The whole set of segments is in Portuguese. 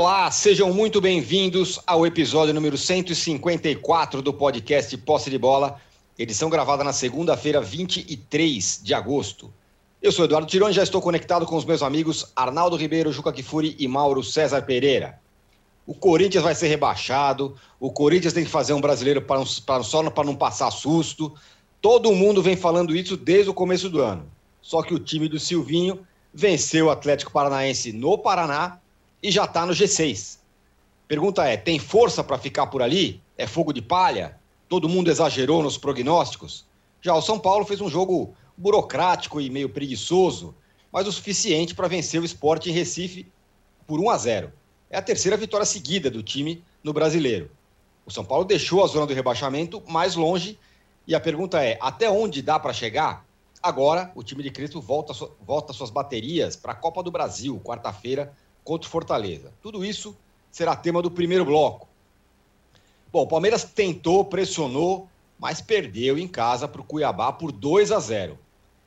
Olá, sejam muito bem-vindos ao episódio número 154 do podcast Posse de Bola, edição gravada na segunda-feira, 23 de agosto. Eu sou Eduardo Tironi, já estou conectado com os meus amigos Arnaldo Ribeiro, Juca Kifuri e Mauro César Pereira. O Corinthians vai ser rebaixado, o Corinthians tem que fazer um brasileiro para, um, para só para não passar susto. Todo mundo vem falando isso desde o começo do ano. Só que o time do Silvinho venceu o Atlético Paranaense no Paraná e já está no G6. Pergunta é: tem força para ficar por ali? É fogo de palha? Todo mundo exagerou nos prognósticos? Já o São Paulo fez um jogo burocrático e meio preguiçoso, mas o suficiente para vencer o esporte em Recife por 1 a 0. É a terceira vitória seguida do time no brasileiro. O São Paulo deixou a zona do rebaixamento mais longe e a pergunta é: até onde dá para chegar? Agora, o time de Cristo volta, volta suas baterias para a Copa do Brasil, quarta-feira, contra o Fortaleza. Tudo isso será tema do primeiro bloco. Bom, o Palmeiras tentou, pressionou, mas perdeu em casa para o Cuiabá por 2 a 0.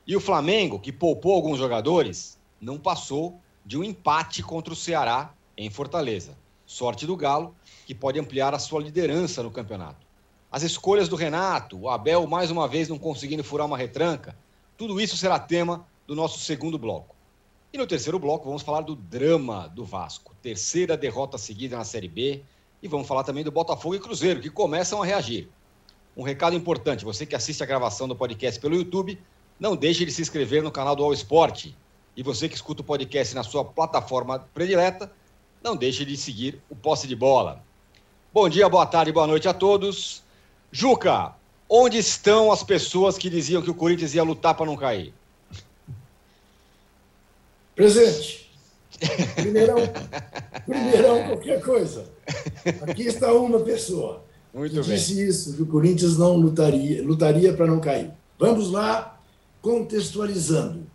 E o Flamengo, que poupou alguns jogadores, não passou de um empate contra o Ceará em Fortaleza. Sorte do Galo, que pode ampliar a sua liderança no campeonato. As escolhas do Renato, o Abel mais uma vez não conseguindo furar uma retranca, tudo isso será tema do nosso segundo bloco. E no terceiro bloco vamos falar do drama do Vasco, terceira derrota seguida na Série B, e vamos falar também do Botafogo e Cruzeiro, que começam a reagir. Um recado importante, você que assiste a gravação do podcast pelo YouTube, não deixe de se inscrever no canal do All Sport. E você que escuta o podcast na sua plataforma predileta, não deixe de seguir o Posse de Bola. Bom dia, boa tarde, boa noite a todos. Juca, onde estão as pessoas que diziam que o Corinthians ia lutar para não cair? Presente. Primeirão, primeirão qualquer coisa. Aqui está uma pessoa Muito que bem. disse isso, que o Corinthians não lutaria, lutaria para não cair. Vamos lá, contextualizando.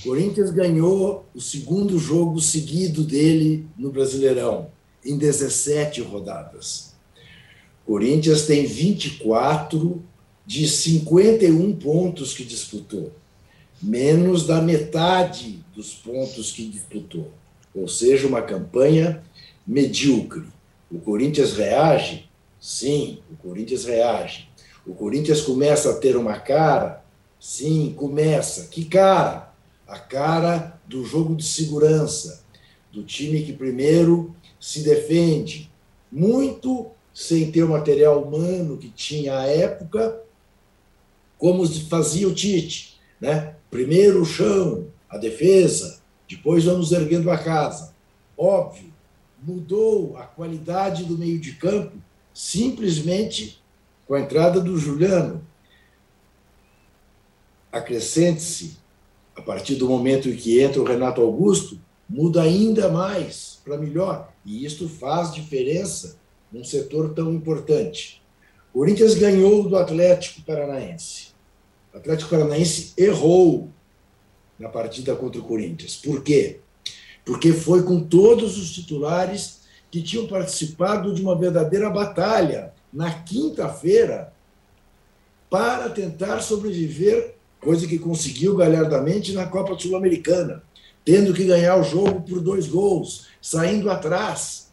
O Corinthians ganhou o segundo jogo seguido dele no Brasileirão, em 17 rodadas. O Corinthians tem 24 de 51 pontos que disputou menos da metade dos pontos que disputou. Ou seja, uma campanha medíocre. O Corinthians reage? Sim, o Corinthians reage. O Corinthians começa a ter uma cara? Sim, começa. Que cara? A cara do jogo de segurança, do time que primeiro se defende, muito sem ter o material humano que tinha à época, como fazia o Tite, né? Primeiro o chão, a defesa, depois vamos erguendo a casa. Óbvio, mudou a qualidade do meio de campo simplesmente com a entrada do Juliano. Acrescente-se, a partir do momento em que entra o Renato Augusto, muda ainda mais para melhor. E isto faz diferença num setor tão importante. O Corinthians ganhou do Atlético Paranaense. O Atlético Paranaense errou na partida contra o Corinthians. Por quê? Porque foi com todos os titulares que tinham participado de uma verdadeira batalha na quinta-feira para tentar sobreviver, coisa que conseguiu galhardamente na Copa Sul-Americana, tendo que ganhar o jogo por dois gols, saindo atrás.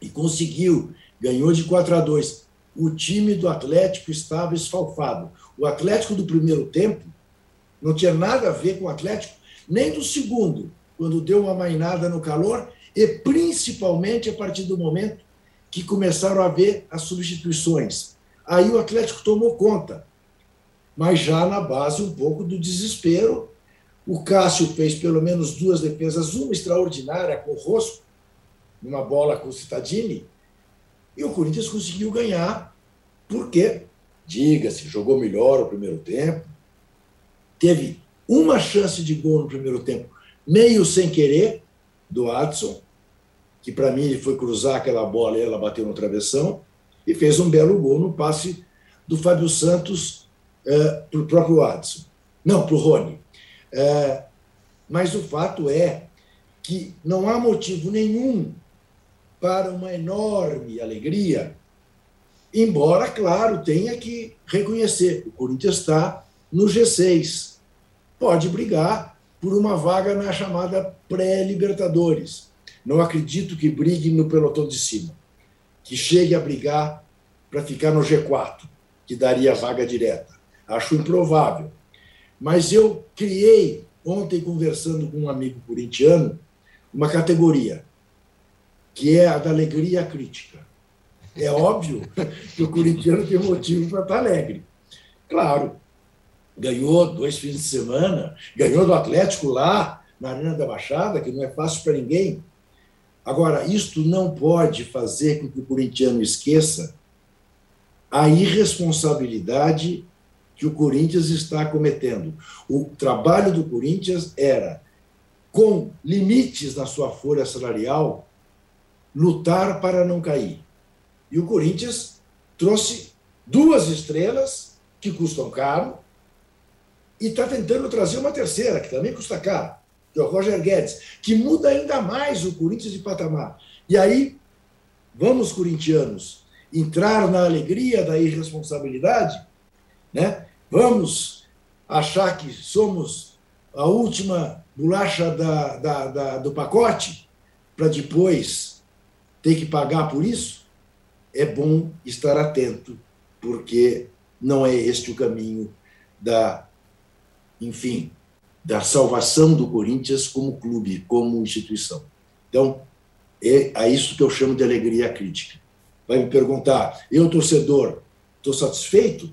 E conseguiu, ganhou de 4 a 2 o time do Atlético estava esfalfado. O Atlético do primeiro tempo não tinha nada a ver com o Atlético, nem do segundo, quando deu uma mainada no calor, e principalmente a partir do momento que começaram a haver as substituições. Aí o Atlético tomou conta, mas já na base um pouco do desespero. O Cássio fez pelo menos duas defesas, uma extraordinária com o Rosco, numa bola com o Cittadini, e o Corinthians conseguiu ganhar, porque, diga-se, jogou melhor o primeiro tempo, teve uma chance de gol no primeiro tempo, meio sem querer, do Adson, que para mim ele foi cruzar aquela bola e ela bateu no travessão, e fez um belo gol no passe do Fábio Santos é, para o próprio Adson. Não, para o Rony. É, mas o fato é que não há motivo nenhum para uma enorme alegria, embora, claro, tenha que reconhecer, o Corinthians está no G6, pode brigar por uma vaga na chamada pré-Libertadores. Não acredito que brigue no pelotão de cima, que chegue a brigar para ficar no G4, que daria vaga direta. Acho improvável. Mas eu criei, ontem, conversando com um amigo corintiano, uma categoria, que é a da alegria crítica. É óbvio que o corintiano tem motivo para estar alegre. Claro, ganhou dois fins de semana, ganhou do Atlético lá, na Arena da Baixada, que não é fácil para ninguém. Agora, isto não pode fazer com que o corintiano esqueça a irresponsabilidade que o Corinthians está cometendo. O trabalho do Corinthians era, com limites na sua folha salarial, lutar para não cair. E o Corinthians trouxe duas estrelas que custam caro e está tentando trazer uma terceira, que também custa caro, que é o Roger Guedes, que muda ainda mais o Corinthians de patamar. E aí, vamos, corintianos, entrar na alegria da irresponsabilidade, né? vamos achar que somos a última bolacha da, da, da do pacote para depois ter que pagar por isso? É bom estar atento, porque não é este o caminho da, enfim, da salvação do Corinthians como clube, como instituição. Então, é a isso que eu chamo de alegria crítica vai me perguntar: eu, torcedor, estou satisfeito?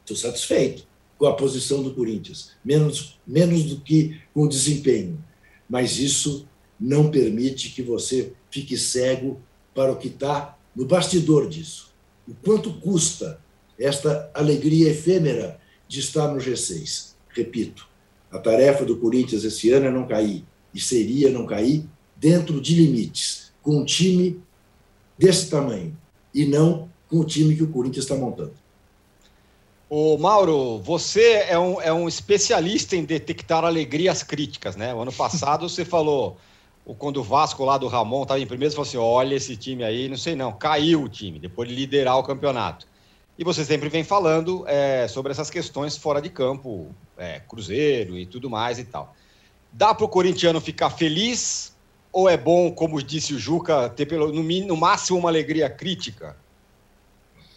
Estou satisfeito com a posição do Corinthians, menos, menos do que com o desempenho. Mas isso não permite que você fique cego para o que está no bastidor disso. O quanto custa esta alegria efêmera de estar no G6? Repito, a tarefa do Corinthians esse ano é não cair, e seria não cair dentro de limites, com um time desse tamanho e não com o time que o Corinthians está montando. Ô, Mauro, você é um, é um especialista em detectar alegrias críticas, né? O ano passado você falou, quando o Vasco lá do Ramon estava em primeiro, você falou assim: olha esse time aí, não sei não, caiu o time, depois de liderar o campeonato. E você sempre vem falando é, sobre essas questões fora de campo, é, Cruzeiro e tudo mais e tal. Dá para o corintiano ficar feliz ou é bom, como disse o Juca, ter pelo, no, no máximo uma alegria crítica?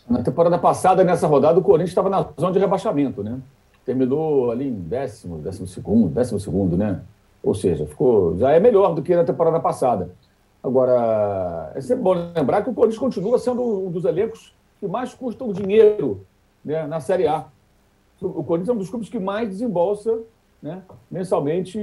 Na temporada passada, nessa rodada, o Corinthians estava na zona de rebaixamento, né? Terminou ali em décimo, décimo segundo, décimo segundo, né? Ou seja, ficou, já é melhor do que na temporada passada. Agora, é sempre bom lembrar que o Corinthians continua sendo um dos elencos que mais custam dinheiro né, na Série A. O Corinthians é um dos clubes que mais desembolsa né, mensalmente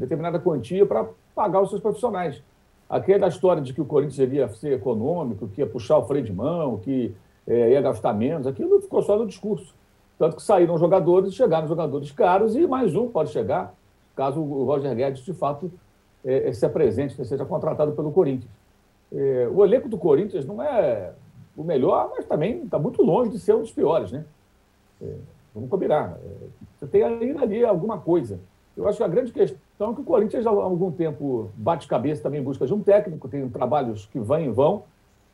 determinada quantia para pagar os seus profissionais. Aquela história de que o Corinthians ia ser econômico, que ia puxar o freio de mão, que é, ia gastar menos, aquilo ficou só no discurso. Tanto que saíram jogadores, chegaram jogadores caros e mais um pode chegar, caso o Roger Guedes, de fato, é, se apresente, seja contratado pelo Corinthians. É, o elenco do Corinthians não é o melhor, mas também está muito longe de ser um dos piores, né? É, vamos combinar. É, você tem ali, ali alguma coisa. Eu acho que a grande questão é que o Corinthians, há algum tempo, bate cabeça também em busca de um técnico, tem trabalhos que vão e vão.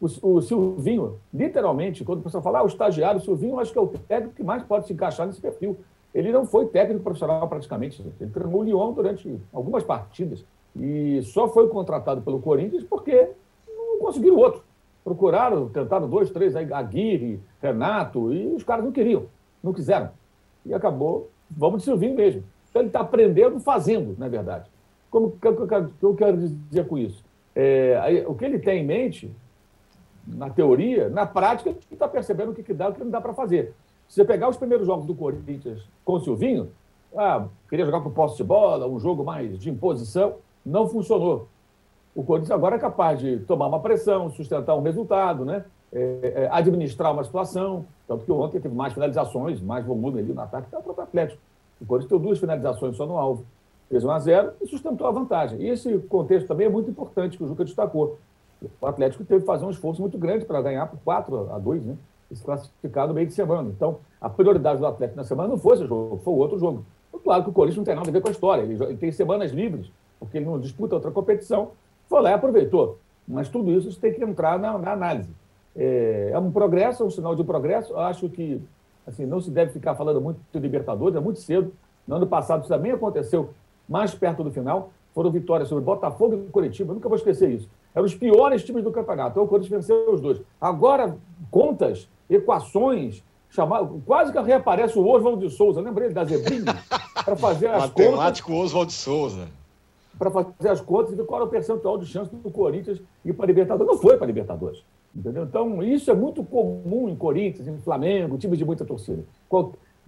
O, o Silvinho, literalmente, quando o pessoal fala, ah, o estagiário, o Silvinho, acho que é o técnico que mais pode se encaixar nesse perfil. Ele não foi técnico profissional praticamente. Ele treinou o Lyon durante algumas partidas. E só foi contratado pelo Corinthians porque não conseguiram outro. Procuraram, tentaram dois, três, Aguirre, Renato, e os caras não queriam, não quiseram. E acabou, vamos de Silvinho mesmo. Então, ele está aprendendo fazendo, na verdade. Como o que eu quero dizer com isso? É, o que ele tem em mente, na teoria, na prática, ele está percebendo o que, que dá e o que não dá para fazer. Se você pegar os primeiros jogos do Corinthians com o Silvinho, ah, queria jogar com posse de bola, um jogo mais de imposição, não funcionou. O Corinthians agora é capaz de tomar uma pressão, sustentar um resultado, né? É, é, administrar uma situação. Tanto que ontem teve mais finalizações, mais volume ali no ataque, até o próprio Atlético. O Corinthians deu duas finalizações só no alvo. Fez 1 a 0 e sustentou a vantagem. E esse contexto também é muito importante, que o Juca destacou. O Atlético teve que fazer um esforço muito grande para ganhar por 4 a 2, né? E se classificar no meio de semana. Então, a prioridade do Atlético na semana não foi esse jogo, foi o outro jogo. Então, claro que o Corinthians não tem nada a ver com a história. Ele tem semanas livres, porque ele não disputa outra competição. Foi lá e aproveitou. Mas tudo isso tem que entrar na, na análise. É, é, um progresso, é um sinal de progresso. Eu acho que assim, não se deve ficar falando muito de Libertadores, é muito cedo. No ano passado isso também aconteceu mais perto do final. foram vitórias sobre Botafogo e Curitiba, nunca vou esquecer isso. Eram os piores times do campeonato. Então o Corinthians venceu os dois. Agora, contas, equações, chamar, quase que reaparece o Oswaldo de Souza, lembrei da Zebrinha, para fazer as Matemático contas. Matemático Oswaldo de Souza. Para fazer as contas e ver qual era o percentual de chance do Corinthians ir para a Libertadores. Não foi para a Libertadores. Entendeu? Então, isso é muito comum em Corinthians, em Flamengo, times de muita torcida.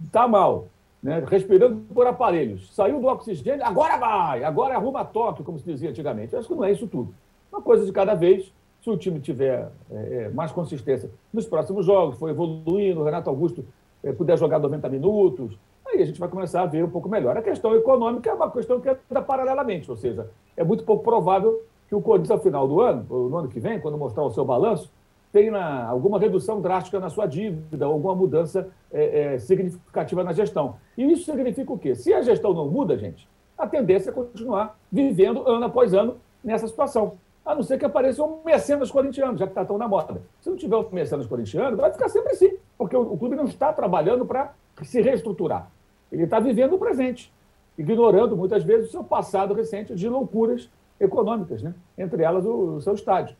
Está mal, né? respirando por aparelhos. Saiu do oxigênio, agora vai, agora arruma toque, como se dizia antigamente. Acho que não é isso tudo. Uma coisa de cada vez. Se o time tiver é, é, mais consistência nos próximos jogos, for evoluindo, o Renato Augusto é, puder jogar 90 minutos, aí a gente vai começar a ver um pouco melhor. A questão econômica é uma questão que anda paralelamente, ou seja, é muito pouco provável que o Corinthians, ao final do ano, ou no ano que vem, quando mostrar o seu balanço, tenha alguma redução drástica na sua dívida, alguma mudança é, é, significativa na gestão. E isso significa o quê? Se a gestão não muda, gente, a tendência é continuar vivendo ano após ano nessa situação a não ser que apareça um mecenas corintiano, já que está tão na moda. Se não tiver um mecenas corintiano, vai ficar sempre assim, porque o, clube não está trabalhando para se reestruturar. Ele está vivendo o presente, ignorando muitas vezes o seu passado recente de loucuras econômicas, né? entre elas o, o seu estádio.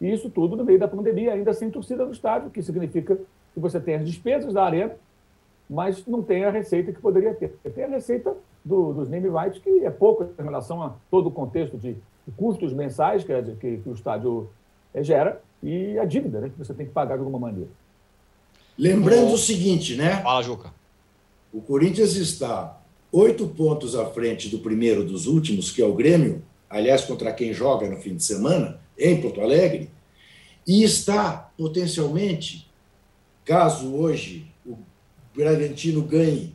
E isso tudo no meio da pandemia, ainda sem torcida no estádio, que significa que você tem as despesas da arena, mas não tem a receita que poderia ter. Tem a receita do, dos name rights, que é pouco em relação a todo o contexto de custos mensais que, que, que o estádio eh, gera e a dívida né, que você tem que pagar de alguma maneira. Lembrando o seguinte, né? Fala, Juca. O Corinthians está oito pontos à frente do primeiro dos últimos, que é o Grêmio, aliás, contra quem joga no fim de semana, em Porto Alegre, e está potencialmente, caso hoje o Bragantino ganhe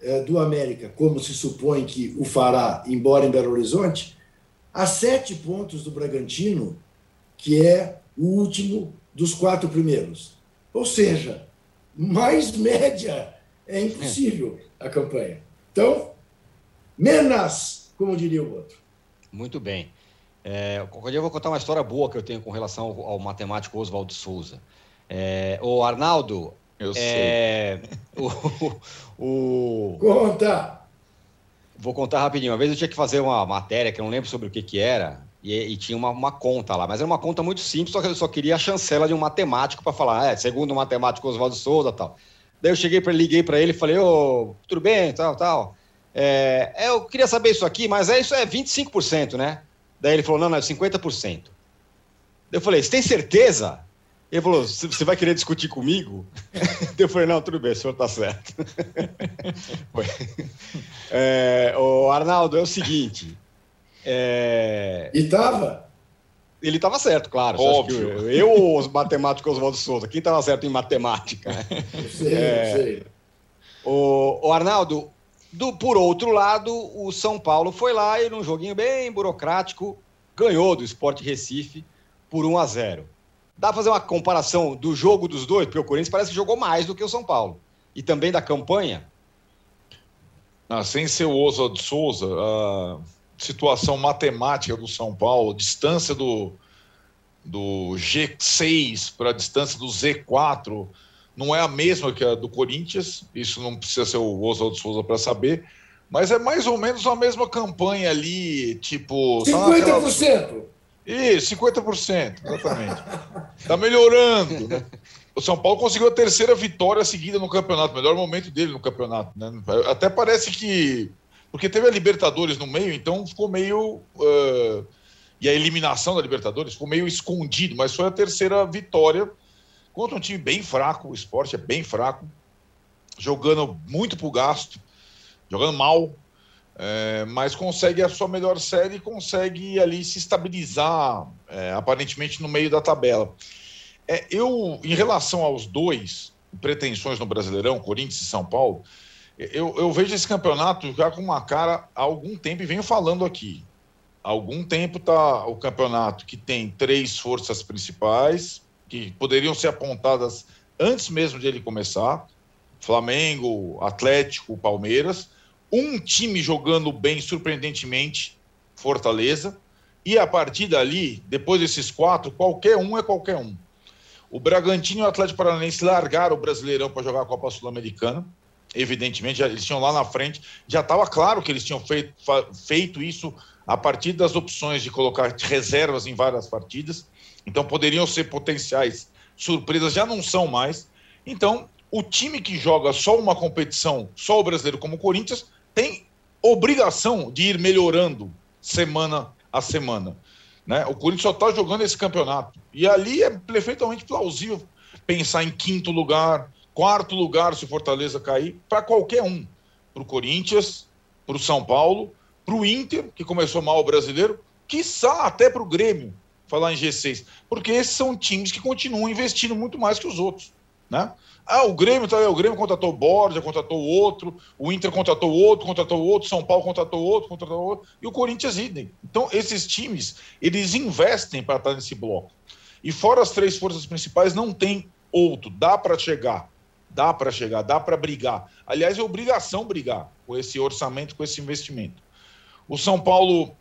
é, do América, como se supõe que o fará, embora em Belo Horizonte, a sete pontos do Bragantino, que é o último dos quatro primeiros. Ou seja, mais média é impossível a campanha. Então, menos, como diria o outro. Muito bem. É, qualquer dia eu vou contar uma história boa que eu tenho com relação ao, ao matemático Oswaldo Souza. É, o Arnaldo. Eu é, sei. O, o, Conta! Vou contar rapidinho. Uma vez eu tinha que fazer uma matéria que eu não lembro sobre o que, que era, e, e tinha uma, uma, conta lá, mas era uma conta muito simples, só que eu só queria a chancela de um matemático para falar, é, segundo o matemático Oswaldo Souza tal. Daí eu cheguei para liguei para ele falei, ô, tudo bem, tal, tal. É, é, eu queria saber isso aqui, mas é isso é 25%, né? Daí ele falou, não, não, é 50%. Daí eu falei, você tem certeza? Ele falou: você vai querer discutir comigo? Eu falei: não, tudo bem, o senhor está certo. é, o Arnaldo, é o seguinte. É... E estava? Ele estava certo, claro. Óbvio. Eu, eu ou os matemáticos Oswaldo Souza? Quem estava certo em matemática? Sei, é... sei. O, o Arnaldo, do, por outro lado, o São Paulo foi lá e num joguinho bem burocrático ganhou do Sport Recife por 1 a 0. Dá para fazer uma comparação do jogo dos dois? Porque o Corinthians parece que jogou mais do que o São Paulo. E também da campanha? Ah, sem ser o Oswald Souza, a situação matemática do São Paulo, distância do, do G6 para a distância do Z4 não é a mesma que a do Corinthians, isso não precisa ser o Oswald Souza para saber, mas é mais ou menos a mesma campanha ali, tipo. 50%! Isso, 50%, exatamente. Está melhorando. Né? O São Paulo conseguiu a terceira vitória seguida no campeonato, melhor momento dele no campeonato. Né? Até parece que. Porque teve a Libertadores no meio, então ficou meio. Uh, e a eliminação da Libertadores ficou meio escondido, mas foi a terceira vitória contra um time bem fraco. O esporte é bem fraco, jogando muito pro gasto, jogando mal, é, mas consegue a sua melhor série e consegue ali se estabilizar, é, aparentemente no meio da tabela. É, eu, em relação aos dois pretensões no Brasileirão, Corinthians e São Paulo, eu, eu vejo esse campeonato já com uma cara há algum tempo e venho falando aqui. Há algum tempo está o campeonato que tem três forças principais que poderiam ser apontadas antes mesmo de ele começar: Flamengo, Atlético, Palmeiras um time jogando bem surpreendentemente, Fortaleza, e a partir dali, depois desses quatro, qualquer um é qualquer um. O Bragantino e o Atlético Paranaense largaram o Brasileirão para jogar a Copa Sul-Americana. Evidentemente, já, eles tinham lá na frente, já estava claro que eles tinham feito, feito isso a partir das opções de colocar reservas em várias partidas, então poderiam ser potenciais surpresas, já não são mais. Então, o time que joga só uma competição, só o brasileiro como o Corinthians, tem obrigação de ir melhorando semana a semana. Né? O Corinthians só está jogando esse campeonato. E ali é perfeitamente plausível pensar em quinto lugar, quarto lugar se o Fortaleza cair, para qualquer um. Para o Corinthians, para o São Paulo, para o Inter, que começou mal o brasileiro, quiçá até para o Grêmio, falar em G6. Porque esses são times que continuam investindo muito mais que os outros. Né? Ah, o Grêmio, tá, o Grêmio contratou Borja, contratou outro, o Inter contratou outro, contratou outro, São Paulo contratou outro, contratou outro, e o Corinthians idem. Então, esses times, eles investem para estar nesse bloco. E fora as três forças principais, não tem outro. Dá para chegar, dá para chegar, dá para brigar. Aliás, é obrigação brigar com esse orçamento, com esse investimento. O São Paulo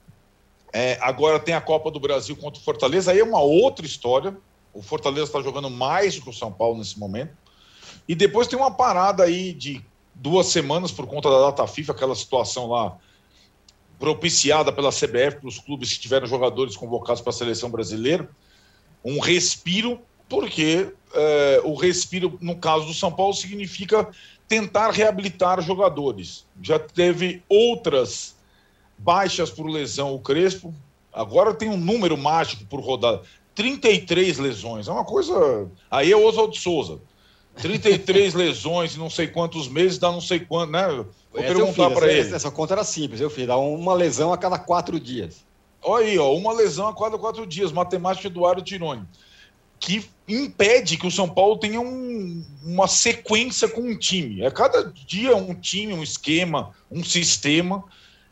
é, agora tem a Copa do Brasil contra o Fortaleza, aí é uma outra história. O Fortaleza está jogando mais do que o São Paulo nesse momento. E depois tem uma parada aí de duas semanas por conta da data FIFA, aquela situação lá propiciada pela CBF para os clubes que tiveram jogadores convocados para a seleção brasileira. Um respiro, porque é, o respiro, no caso do São Paulo, significa tentar reabilitar jogadores. Já teve outras baixas por lesão o Crespo, agora tem um número mágico por rodada. 33 lesões. É uma coisa. Aí é o Oswaldo Souza. 33 lesões em não sei quantos meses, dá não sei quanto, né? Vou essa perguntar para ele. Essa conta era simples, eu fiz. Dá uma lesão a cada quatro dias. Olha aí, ó, uma lesão a cada quatro dias. Matemática Eduardo Tironi. Que impede que o São Paulo tenha um, uma sequência com um time. É cada dia um time, um esquema, um sistema.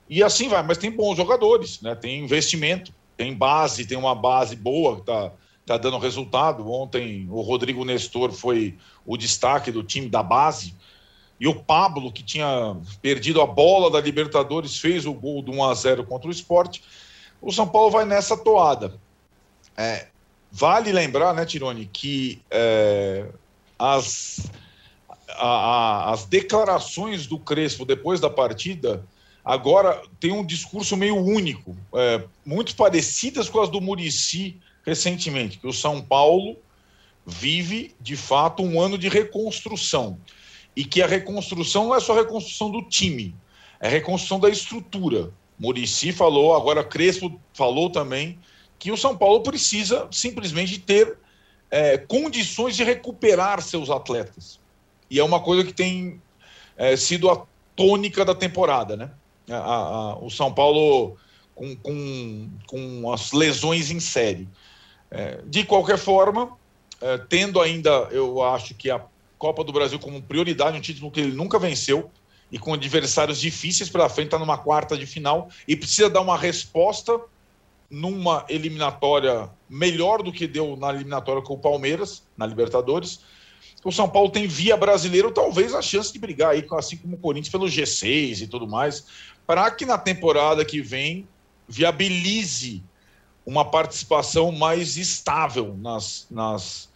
E assim vai. Mas tem bons jogadores, né? Tem investimento tem base, tem uma base boa, está tá dando resultado. Ontem o Rodrigo Nestor foi o destaque do time da base. E o Pablo, que tinha perdido a bola da Libertadores, fez o gol do 1 a 0 contra o esporte. O São Paulo vai nessa toada. É, vale lembrar, né, Tirone, que é, as, a, a, as declarações do Crespo depois da partida agora tem um discurso meio único, é, muito parecidas com as do Murici recentemente, que o São Paulo vive, de fato, um ano de reconstrução. E que a reconstrução não é só reconstrução do time, é reconstrução da estrutura. Murici falou, agora Crespo falou também, que o São Paulo precisa simplesmente ter é, condições de recuperar seus atletas. E é uma coisa que tem é, sido a tônica da temporada, né? a, a, o São Paulo com, com, com as lesões em série. É, de qualquer forma, é, tendo ainda, eu acho que a Copa do Brasil como prioridade, um título que ele nunca venceu, e com adversários difíceis pela frente, está numa quarta de final e precisa dar uma resposta numa eliminatória melhor do que deu na eliminatória com o Palmeiras, na Libertadores. O São Paulo tem via brasileiro talvez a chance de brigar aí, assim como o Corinthians, pelo G6 e tudo mais para que na temporada que vem viabilize uma participação mais estável nas, nas,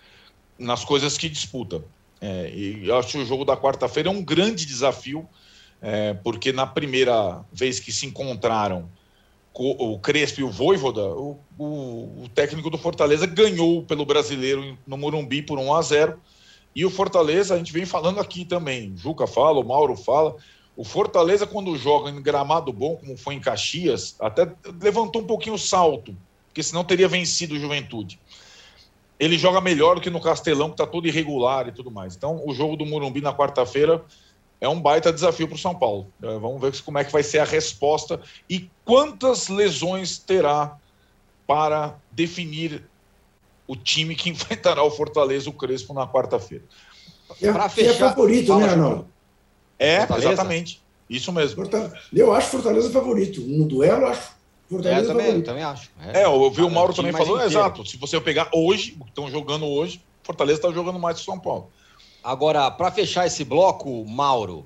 nas coisas que disputa. É, e eu acho que o jogo da quarta-feira é um grande desafio, é, porque na primeira vez que se encontraram o Crespo e o Voivoda, o, o, o, técnico do Fortaleza ganhou pelo brasileiro no Morumbi por 1 a 0 e o Fortaleza, a gente vem falando aqui também, Juca fala, o Mauro fala, o Fortaleza, quando joga em gramado bom, como foi em Caxias, até levantou um pouquinho o salto, porque senão teria vencido o Juventude. Ele joga melhor do que no Castelão, que está todo irregular e tudo mais. Então, o jogo do Morumbi na quarta-feira é um baita desafio para o São Paulo. É, vamos ver como é que vai ser a resposta e quantas lesões terá para definir o time que enfrentará o Fortaleza, o Crespo, na quarta-feira. É, para fechar, é favorito, né, Arnaldo? É, Fortaleza? exatamente. Isso mesmo. Eu acho Fortaleza favorito. No duelo, eu acho Fortaleza é, também, favorito. também acho. É, é eu vi o Mauro também falando, exato. Se você pegar hoje, estão jogando hoje, Fortaleza está jogando mais que São Paulo. Agora, para fechar esse bloco, Mauro,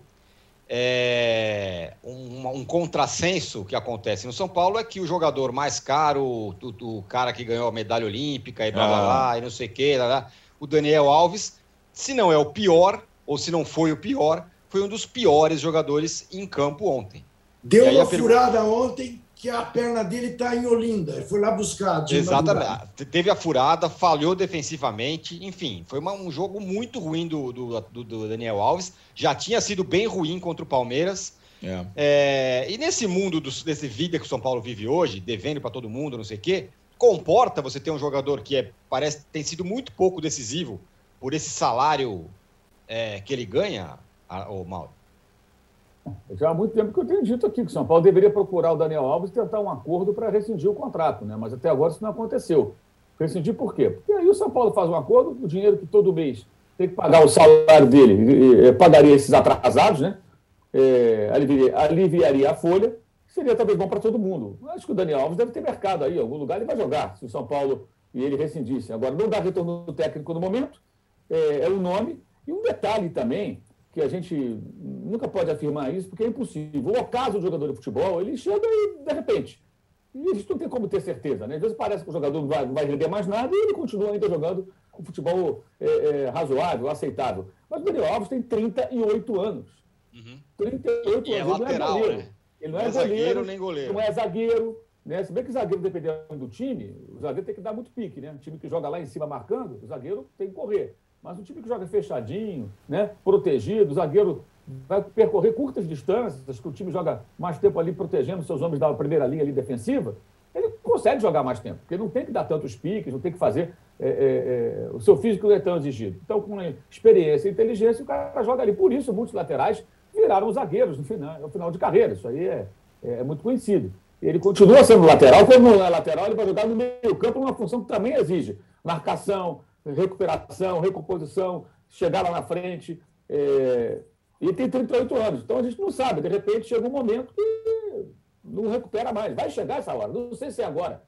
é, um, um, contrassenso que acontece no São Paulo é que o jogador mais caro, o, o cara que ganhou a medalha olímpica e blá blá blá, ah. e não sei o quê, o Daniel Alves, se não é o pior, ou se não foi o pior, foi um dos piores jogadores em campo ontem. Deu uma furada ontem que a perna dele está em Olinda. Ele foi lá buscar. Exatamente. Teve a furada, falhou defensivamente. Enfim, foi uma, um jogo muito ruim do, do, do, do, Daniel Alves. Já tinha sido bem ruim contra o Palmeiras. É. É, e nesse mundo dos, desse vida que o São Paulo vive hoje, devendo para todo mundo, não sei o quê, comporta você ter um jogador que é, parece tem sido muito pouco decisivo por esse salário é, que ele ganha, o Mauro? Já há muito tempo que eu tenho dito aqui que o São Paulo deveria procurar o Daniel Alves e tentar um acordo para rescindir o contrato, né? mas até agora isso não aconteceu. Rescindir por quê? Porque aí o São Paulo faz um acordo, o dinheiro que todo mês tem que pagar o salário dele, pagaria esses atrasados, né? É, aliviaria, aliviaria a folha, seria talvez bom para todo mundo. Acho que o Daniel Alves deve ter mercado aí, em algum lugar ele vai jogar, se o São Paulo e ele rescindisse. Agora, não dá retorno técnico no momento, é, é o nome. E um detalhe também, que a gente nunca pode afirmar isso, porque é impossível. O ocaso do jogador de futebol, ele chega e, de repente, e a gente não tem como ter certeza, né? Às vezes parece que o jogador não vai, não vai render mais nada e ele continua ainda jogando com futebol é, é, razoável, aceitável. Mas o Daniel Alves tem 38 anos. Uhum. 38 e é anos. É lateral, ele não é, né? ele não, é, é zagueiro, goleiro, nem goleiro. Não é zagueiro. Né? Se bem que zagueiro, dependendo do time, o zagueiro tem que dar muito pique, né? O time que joga lá em cima marcando, o zagueiro tem que correr. Mas um time que joga fechadinho, né, protegido, o zagueiro vai percorrer curtas distâncias, que o time joga mais tempo ali protegendo seus homens da primeira linha ali defensiva, ele consegue jogar mais tempo, porque não tem que dar tantos piques, não tem que fazer. É, é, é, o seu físico não é tão exigido. Então, com experiência e inteligência, o cara joga ali. Por isso, muitos laterais viraram zagueiros no final, no final de carreira. Isso aí é, é muito conhecido. Ele continua sendo lateral, quando não é lateral, ele vai jogar no meio-campo, numa função que também exige marcação, recuperação, recomposição, chegar lá na frente. É... E tem 38 anos. Então a gente não sabe. De repente chega um momento que não recupera mais. Vai chegar essa hora. Não sei se é agora.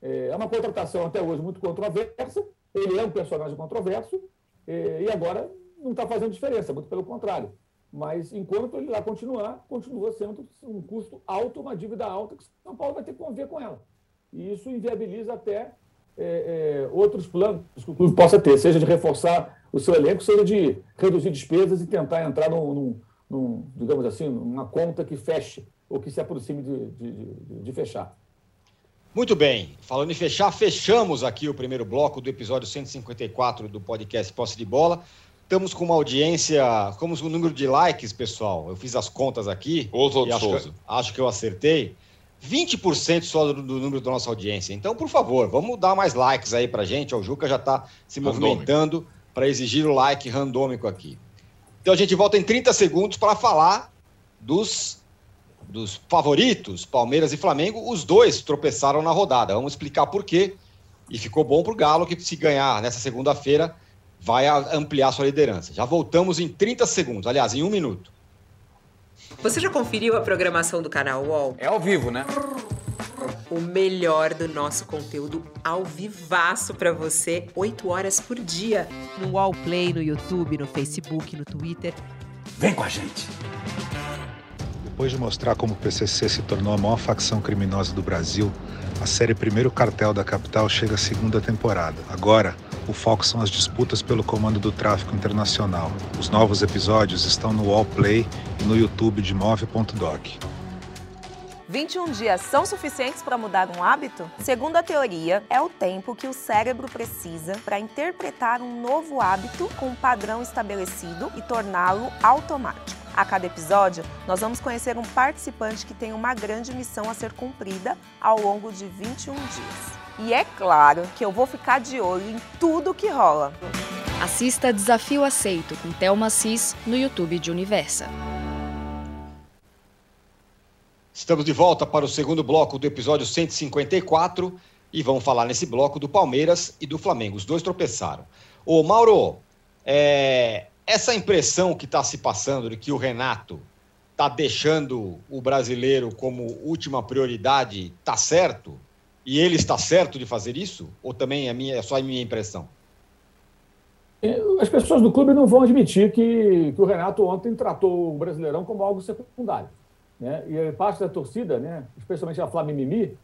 É uma contratação até hoje muito controversa. Ele é um personagem controverso. É, e agora não está fazendo diferença, muito pelo contrário. Mas enquanto ele lá continuar, continua sendo um custo alto, uma dívida alta, que São Paulo vai ter que conviver com ela. E isso inviabiliza até é, é, outros planos que o clube possa ter, seja de reforçar o seu elenco, seja de reduzir despesas e tentar entrar num, num, num digamos assim, numa conta que feche ou que se aproxime de, de, de, de fechar. Muito bem, falando em fechar, fechamos aqui o primeiro bloco do episódio 154 do podcast Posse de Bola. Estamos com uma audiência, como o número de likes, pessoal. Eu fiz as contas aqui. Oswaldo acho, Souza. Que, acho que eu acertei. 20% só do, do, número da nossa audiência. Então, por favor, vamos dar mais likes aí pra gente. O Juca já está se movimentando para exigir o like randômico aqui. Então a gente volta em 30 segundos para falar dos, dos favoritos, Palmeiras e Flamengo. Os dois tropeçaram na rodada. Vamos explicar por quê. E ficou bom para o Galo, que se ganhar nessa segunda-feira, vai ampliar sua liderança. Já voltamos em 30 segundos, aliás, em um minuto. Você já conferiu a programação do canal UOL? É ao vivo, né? O melhor do nosso conteúdo ao vivaço para você, 8 horas por dia. No UOL Play, no YouTube, no Facebook, no Twitter. Vem com a gente! Depois de mostrar como o PCC se tornou a maior facção criminosa do Brasil, a série Primeiro Cartel da Capital chega à segunda temporada. Agora, o foco são as disputas pelo comando do tráfico internacional. Os novos episódios estão no Wallplay e no YouTube de Move.doc. 21 dias são suficientes para mudar um hábito? Segundo a teoria, é o tempo que o cérebro precisa para interpretar um novo hábito com um padrão estabelecido e torná-lo automático. A cada episódio, nós vamos conhecer um participante que tem uma grande missão a ser cumprida ao longo de 21 dias. E é claro que eu vou ficar de olho em tudo que rola. Assista Desafio Aceito com Thelma Cis no YouTube de Universa. Estamos de volta para o segundo bloco do episódio 154 e vamos falar nesse bloco do Palmeiras e do Flamengo. Os dois tropeçaram. Ô, Mauro, é, essa impressão que está se passando de que o Renato está deixando o brasileiro como última prioridade, tá certo? E ele está certo de fazer isso? Ou também é, minha, é só a minha impressão? É, as pessoas do clube não vão admitir que, que o Renato ontem tratou o Brasileirão como algo secundário. Né? E parte da torcida, né, especialmente a Flamimimi,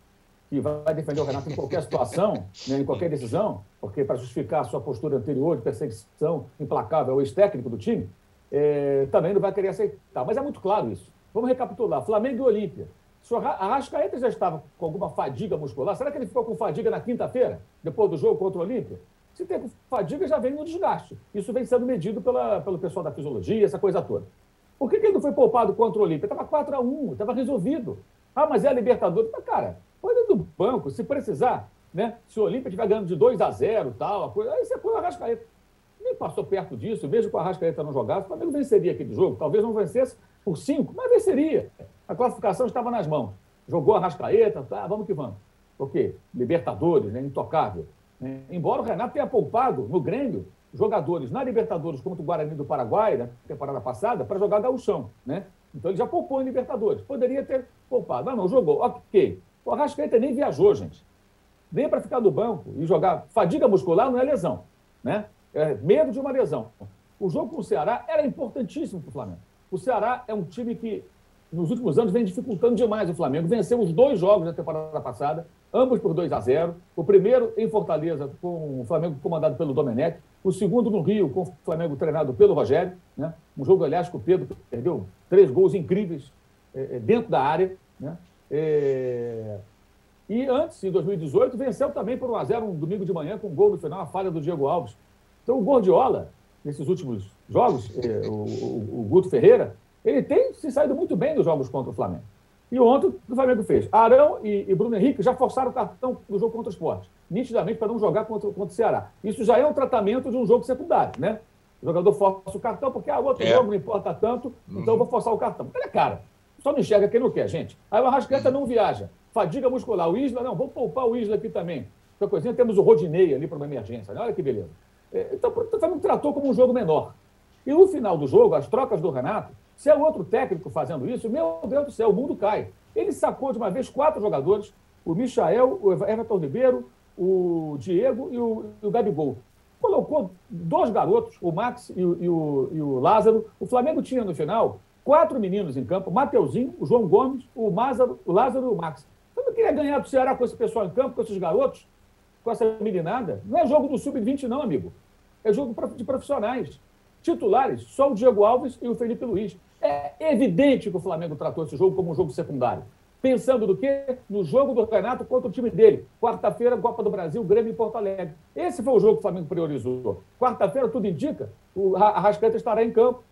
que vai defender o Renato em qualquer situação, né, em qualquer decisão, porque para justificar a sua postura anterior de perseguição implacável ao ex-técnico do time, é, também não vai querer aceitar. Mas é muito claro isso. Vamos recapitular. Flamengo e Olímpia. Se o Arrascaeta já estava com alguma fadiga muscular, será que ele ficou com fadiga na quinta-feira, depois do jogo contra o Olímpia? Se tem fadiga, já vem no desgaste. Isso vem sendo medido pela, pelo pessoal da fisiologia, essa coisa toda. Por que, que ele não foi poupado contra o Olímpia? Estava 4x1, estava resolvido. Ah, mas é a Libertadores. Mas, cara, põe dentro do banco, se precisar, né? Se o Olímpia estiver ganhando de 2 a 0 tal, a coisa, aí você põe o Arrascaeta. Nem passou perto disso, mesmo com o Arrascaeta não jogasse, o Flamengo venceria aquele jogo. Talvez não vencesse por 5, mas venceria. A classificação estava nas mãos. Jogou a Arrascaeta, tá, vamos que vamos. O quê? Libertadores, né? intocável. Né? Embora o Renato tenha poupado no Grêmio jogadores na Libertadores contra o Guarani do Paraguai, na temporada passada, para jogar gauchão, né? Então ele já poupou em Libertadores. Poderia ter poupado. Mas não, jogou. Ok. O Arrascaeta nem viajou, gente. Nem para ficar no banco e jogar. Fadiga muscular não é lesão, né? É medo de uma lesão. O jogo com o Ceará era importantíssimo para o Flamengo. O Ceará é um time que, nos últimos anos, vem dificultando demais o Flamengo. Venceu os dois jogos da temporada passada, ambos por 2 a 0 O primeiro em Fortaleza, com o Flamengo comandado pelo Domenech. O segundo no Rio, com o Flamengo treinado pelo Rogério. Né? Um jogo, aliás, que o Pedro perdeu três gols incríveis é, dentro da área. Né? É... E antes, em 2018, venceu também por 1x0 um domingo de manhã, com um gol no final, a falha do Diego Alves. Então, o Gordiola, nesses últimos jogos, é, o, o, o Guto Ferreira, ele tem se saído muito bem nos jogos contra o Flamengo. E ontem, o que o Flamengo fez? Arão e, e, Bruno Henrique já forçaram o cartão no jogo contra o esporte, nitidamente para não jogar contra, contra o Ceará. Isso já é um tratamento de um jogo secundário, né? O jogador força o cartão porque ah, o outro é. jogo não importa tanto, uhum. então eu vou forçar o cartão. Ele é cara. Só não enxerga quem não quer, gente. Aí o Arrascaeta não viaja. Fadiga muscular. O Isla, não, vamos poupar o Isla aqui também. Outra coisinha, temos o Rodinei ali para uma emergência. Né? Olha que beleza. É, então, o Flamengo tratou como um jogo menor. E no final do jogo, as trocas do Renato, se é outro técnico fazendo isso, meu Deus do céu, o mundo cai. Ele sacou de uma vez quatro jogadores: o Michael, o Everton Ribeiro, o Diego e o, e o Gabigol. Colocou dois garotos, o Max e o, e, o, e o Lázaro. O Flamengo tinha no final quatro meninos em campo: Mateuzinho, o João Gomes, o, Mázaro, o Lázaro e o Max. Você não queria ganhar do Ceará com esse pessoal em campo, com esses garotos, com essa meninada? Não é jogo do Sub-20, não, amigo. É jogo de profissionais. Titulares, só o Diego Alves e o Felipe Luiz. É evidente que o Flamengo tratou esse jogo como um jogo secundário. Pensando do quê? No jogo do Renato contra o time dele. Quarta-feira, Copa do Brasil, Grêmio em Porto Alegre. Esse foi o jogo que o Flamengo priorizou. Quarta-feira, tudo indica, o Arrascaeta estará em campo.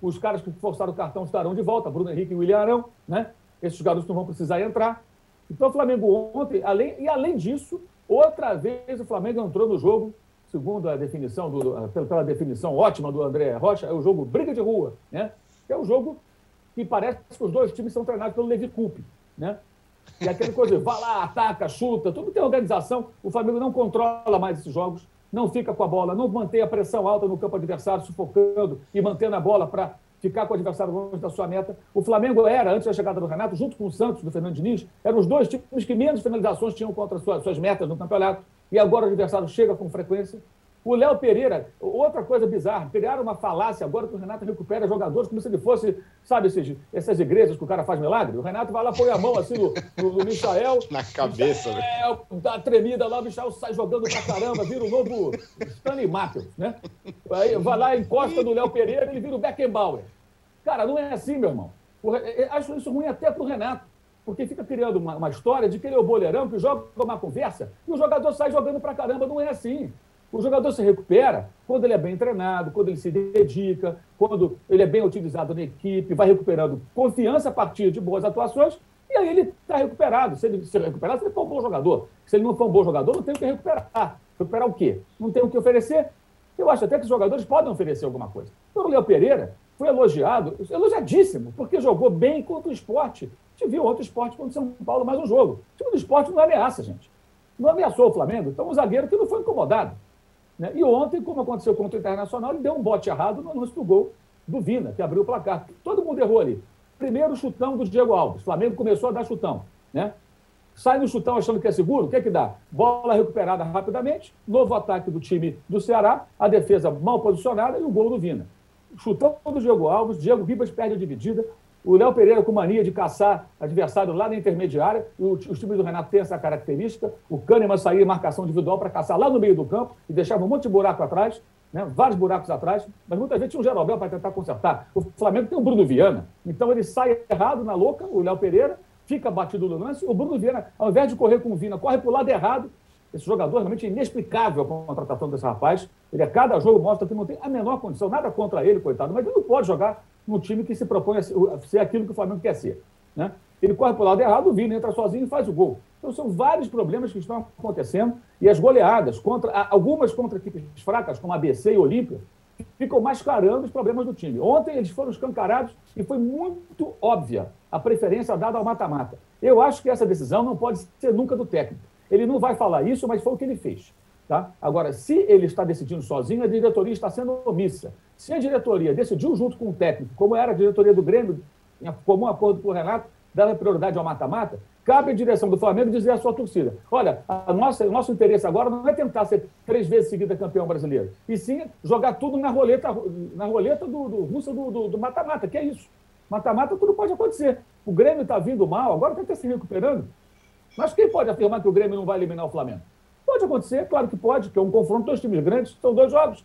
Os caras que forçaram o cartão estarão de volta, Bruno Henrique e William Arão, né? Esses garotos não vão precisar entrar. Então o Flamengo ontem, além, e além disso, outra vez o Flamengo entrou no jogo, segundo a definição, do, pela definição ótima do André Rocha, é o jogo briga de rua, né? É um jogo que parece que os dois times são treinados pelo Levi Coupe, né? E aquela coisa, vai lá, ataca, chuta, tudo tem organização. O Flamengo não controla mais esses jogos, não fica com a bola, não mantém a pressão alta no campo adversário, sufocando e mantendo a bola para ficar com o adversário longe da sua meta. O Flamengo era, antes da chegada do Renato, junto com o Santos, do Fernando Diniz, eram os dois times que menos finalizações tinham contra suas, suas metas no campeonato. E agora o adversário chega com frequência o Léo Pereira, outra coisa bizarra, criaram uma falácia agora que o Renato recupera jogadores como se ele fosse, sabe, esses, essas igrejas que o cara faz milagre. O Renato vai lá, põe a mão assim no, no, no Michael. Na cabeça, né? Dá tremida lá, o Michael sai jogando pra caramba, vira o novo Stanley Matthews, né? Aí vai lá, encosta no Léo Pereira, ele vira o Beckenbauer. Cara, não é assim, meu irmão. Acho isso ruim até pro Renato porque fica criando uma, uma, história de que ele é o boleirão que joga uma conversa e o jogador sai jogando pra caramba. Não é assim. O jogador se recupera quando ele é bem treinado, quando ele se dedica, quando ele é bem utilizado na equipe, vai recuperando confiança a partir de boas atuações, e aí ele está recuperado. Se ele se recuperar, se ele for um bom jogador. Se ele não for um bom jogador, não tem o que recuperar. Recuperar o quê? Não tem o que oferecer. Eu acho até que os jogadores podem oferecer alguma coisa. Então, o Léo Pereira foi elogiado, elogiadíssimo, porque jogou bem contra o esporte. Gente viu outro esporte contra o São Paulo, mais um jogo. O time do esporte não ameaça, gente. Não ameaçou o Flamengo. Então, um zagueiro que não foi incomodado. Né? E ontem, como aconteceu contra o Internacional, ele deu um bote errado no anúncio do gol do Vina, que abriu o placar. Todo mundo errou ali. Primeiro chutão do Diego Alves. O Flamengo começou a dar chutão. Né? Sai no chutão achando que é seguro, o que é que dá? Bola recuperada rapidamente, novo ataque do time do Ceará, a defesa mal posicionada e o gol do Vina. Chutão do Diego Alves, Diego Ribas perde a dividida, o Léo Pereira com mania de caçar adversário lá na intermediária, o, o time do Renato tem essa característica. O Kahneman saía marcação individual para caçar lá no meio do campo e deixava um monte de buraco atrás. né? vários buracos atrás, mas muitas vezes tinha um Jerobel para tentar consertar. O Flamengo tem o Bruno Viana, então ele sai errado na louca, o Léo Pereira, fica batido no lance, o Bruno Viana, ao invés de correr com o Vina, corre para o lado errado. Esse jogador realmente é inexplicável a contratação desse rapaz. Ele a cada jogo mostra que não tem a menor condição, nada contra ele, coitado, mas ele não pode jogar num time que se propõe a ser aquilo que o Flamengo quer ser. Né? Ele corre para o lado errado, o Vina entra sozinho e faz o gol. Então são vários problemas que estão acontecendo e as goleadas, contra algumas contra equipes fracas, como a ABC e Olímpia, ficam mascarando os problemas do time. Ontem eles foram escancarados e foi muito óbvia a preferência dada ao mata-mata. Eu acho que essa decisão não pode ser nunca do técnico. Ele não vai falar isso, mas foi o que ele fez. Tá? Agora, se ele está decidindo sozinho, a diretoria está sendo omissa. Se a diretoria decidiu junto com o técnico, como era a diretoria do Grêmio, em comum acordo com o Renato, dava prioridade ao mata-mata, cabe à direção do Flamengo dizer à sua torcida: olha, a nossa, o nosso interesse agora não é tentar ser três vezes seguida campeão brasileiro, e sim jogar tudo na roleta, na roleta do, do do mata-mata, que é isso. Mata-mata tudo pode acontecer. O Grêmio está vindo mal, agora está se recuperando. Mas quem pode afirmar que o Grêmio não vai eliminar o Flamengo? Pode acontecer, claro que pode, que é um confronto dois times grandes, são dois jogos.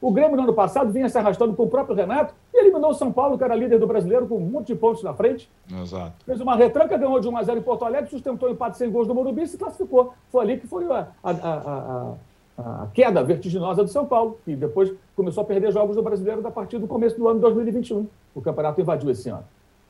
O Grêmio, no ano passado, vinha se arrastando com o próprio Renato e eliminou o São Paulo, que era líder do brasileiro, com um monte de pontos na frente. Exato. Fez uma retranca, ganhou de 1 a 0 em Porto Alegre, sustentou o empate sem gols do Morumbi e se classificou. Foi ali que foi a, a, a, a, queda vertiginosa do São Paulo, que depois começou a perder jogos do brasileiro a partir do começo do ano de 2021. O campeonato invadiu esse ano.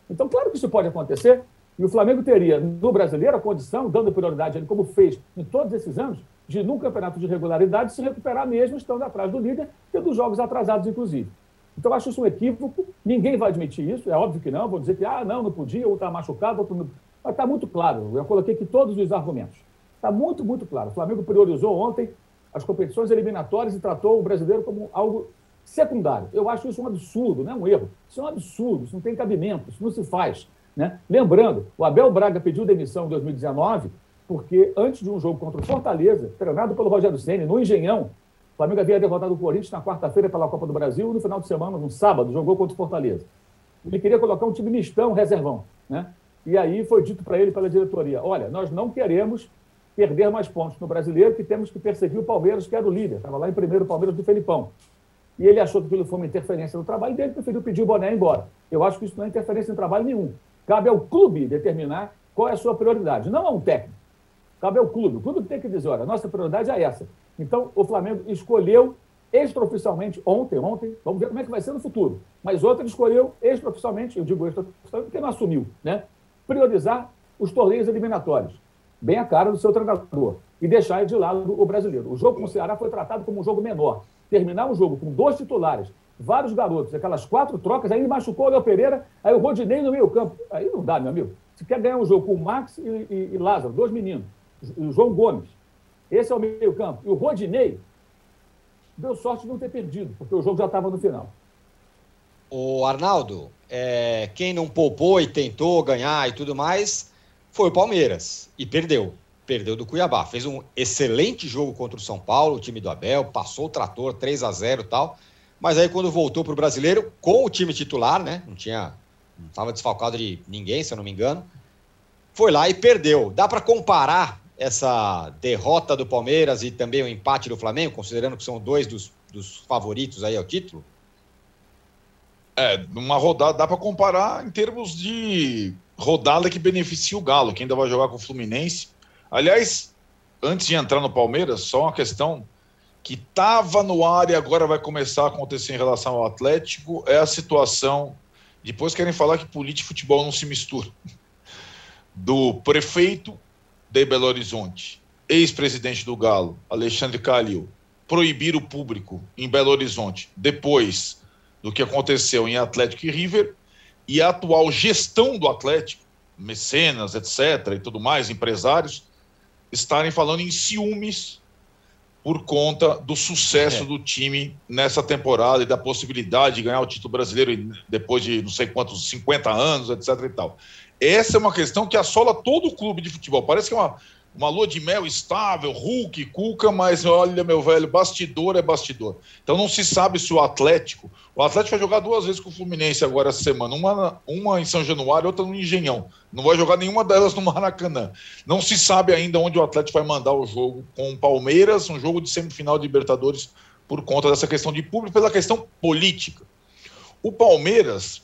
Então, claro que isso pode acontecer, e o Flamengo teria, no brasileiro, a condição, dando prioridade a ele, como fez em todos esses anos, de, num campeonato de regularidade, se recuperar mesmo estando atrás do líder, tendo jogos atrasados, inclusive. Então, acho isso um equívoco. Ninguém vai admitir isso, é óbvio que não. Vou dizer que, ah, não, não podia, ou está machucado, outro não. Mas está muito claro. Eu coloquei aqui todos os argumentos. Está muito, muito claro. O Flamengo priorizou ontem as competições eliminatórias e tratou o brasileiro como algo secundário. Eu acho isso um absurdo, não é um erro. Isso é um absurdo, isso não tem cabimento, isso não se faz. Né? Lembrando, o Abel Braga pediu demissão em 2019 porque antes de um jogo contra o Fortaleza, treinado pelo Rogério Ceni no Engenhão, o Flamengo havia derrotado o Corinthians na quarta-feira pela Copa do Brasil, no final de semana, no sábado, jogou contra o Fortaleza. Ele queria colocar um time mistão, reservão, né? E aí foi dito para ele pela diretoria: olha, nós não queremos perder mais pontos no brasileiro, que temos que perseguir o Palmeiras, que era o líder. Estava lá em primeiro o Palmeiras do Felipão. E ele achou que aquilo foi uma interferência no trabalho dele, preferiu pedir o boné embora. Eu acho que isso não é interferência em trabalho nenhum. Cabe ao clube determinar qual é a sua prioridade, não a um técnico. Cabe ao clube. O clube tem que dizer, olha, a nossa prioridade é essa. Então, o Flamengo escolheu extraoficialmente ontem, ontem, vamos ver como é que vai ser no futuro. Mas ontem ele escolheu extraoficialmente, eu digo extraoficialmente porque não assumiu, né? Priorizar os torneios eliminatórios, bem a cara do seu treinador, e deixar de lado o brasileiro. O jogo com o Ceará foi tratado como um jogo menor. Terminar o jogo com dois titulares, vários garotos, aquelas quatro trocas, aí ele machucou o Léo Pereira, aí o Rodinei no meio campo. Aí não dá, meu amigo. Você quer ganhar um jogo com o Max e, e, e Lázaro, dois meninos o João Gomes. Esse é o meio-campo. E o Rodinei deu sorte de não ter perdido, porque o jogo já estava no final. O Arnaldo, é, quem não poupou e tentou ganhar e tudo mais foi o Palmeiras e perdeu. Perdeu do Cuiabá. Fez um excelente jogo contra o São Paulo, o time do Abel, passou o trator 3 a 0 e tal. Mas aí quando voltou para o brasileiro, com o time titular, né? Não tinha. Não estava desfalcado de ninguém, se eu não me engano. Foi lá e perdeu. Dá para comparar essa derrota do Palmeiras e também o empate do Flamengo, considerando que são dois dos, dos favoritos aí ao título? É, numa rodada, dá para comparar em termos de rodada que beneficia o Galo, que ainda vai jogar com o Fluminense. Aliás, antes de entrar no Palmeiras, só uma questão que estava no ar e agora vai começar a acontecer em relação ao Atlético é a situação. Depois querem falar que política e futebol não se misturam. Do prefeito de Belo Horizonte, ex-presidente do Galo, Alexandre Calil, proibir o público em Belo Horizonte depois do que aconteceu em Atlético e River e a atual gestão do Atlético, mecenas, etc., e tudo mais, empresários, estarem falando em ciúmes por conta do sucesso é. do time nessa temporada e da possibilidade de ganhar o título brasileiro depois de não sei quantos, 50 anos, etc. e tal. Essa é uma questão que assola todo o clube de futebol. Parece que é uma, uma lua de mel estável, Hulk, Cuca, mas olha, meu velho, bastidor é bastidor. Então não se sabe se o Atlético. O Atlético vai jogar duas vezes com o Fluminense agora essa semana, uma, uma em São Januário, outra no Engenhão. Não vai jogar nenhuma delas no Maracanã. Não se sabe ainda onde o Atlético vai mandar o jogo com o Palmeiras, um jogo de semifinal de Libertadores por conta dessa questão de público, pela questão política. O Palmeiras,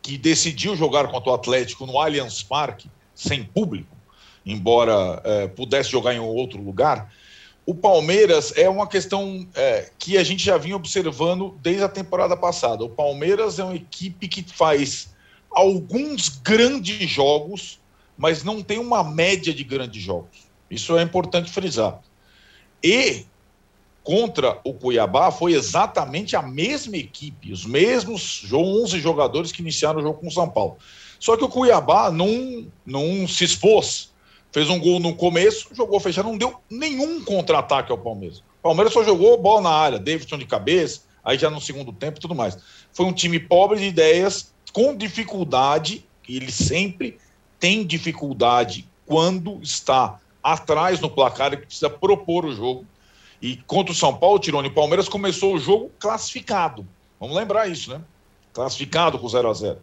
que decidiu jogar contra o Atlético no Allianz Parque, sem público, embora é, pudesse jogar em outro lugar, o Palmeiras é uma questão é, que a gente já vinha observando desde a temporada passada. O Palmeiras é uma equipe que faz alguns grandes jogos, mas não tem uma média de grandes jogos. Isso é importante frisar. E contra o Cuiabá foi exatamente a mesma equipe, os mesmos 11 jogadores que iniciaram o jogo com o São Paulo. Só que o Cuiabá não, não se expôs. Fez um gol no começo, jogou fechado, não deu nenhum contra-ataque ao Palmeiras. O Palmeiras só jogou bola na área, Davidson de cabeça, aí já no segundo tempo e tudo mais. Foi um time pobre de ideias, com dificuldade, ele sempre tem dificuldade quando está atrás no placar e precisa propor o jogo. E contra o São Paulo, Tirone, o Palmeiras começou o jogo classificado. Vamos lembrar isso, né? Classificado com 0 a 0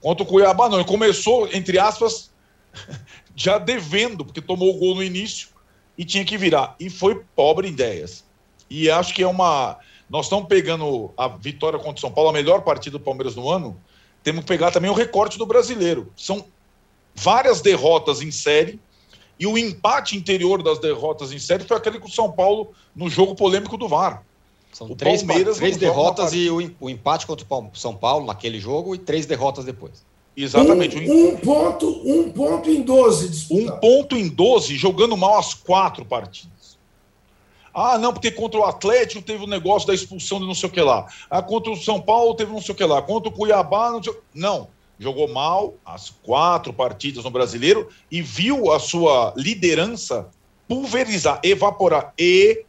Contra o Cuiabá, não. Ele começou, entre aspas, já devendo, porque tomou o gol no início e tinha que virar. E foi pobre em ideias. E acho que é uma. Nós estamos pegando a vitória contra o São Paulo, a melhor partida do Palmeiras no ano. Temos que pegar também o recorte do brasileiro. São várias derrotas em série e o empate interior das derrotas em série foi aquele com o São Paulo no jogo polêmico do VAR. São o três, Palmeiras três derrotas e o, o, empate contra o São Paulo naquele jogo e três derrotas depois. Exatamente. Um, um ponto, um ponto em 12 disputado. Um ponto em 12, jogando mal as quatro partidas. Ah, não, porque contra o Atlético teve o um negócio da expulsão de não sei o que lá. Ah, contra o São Paulo teve não sei o que lá. Contra o Cuiabá, não sei... Não jogou mal as quatro partidas no brasileiro e viu a sua liderança pulverizar, evaporar. E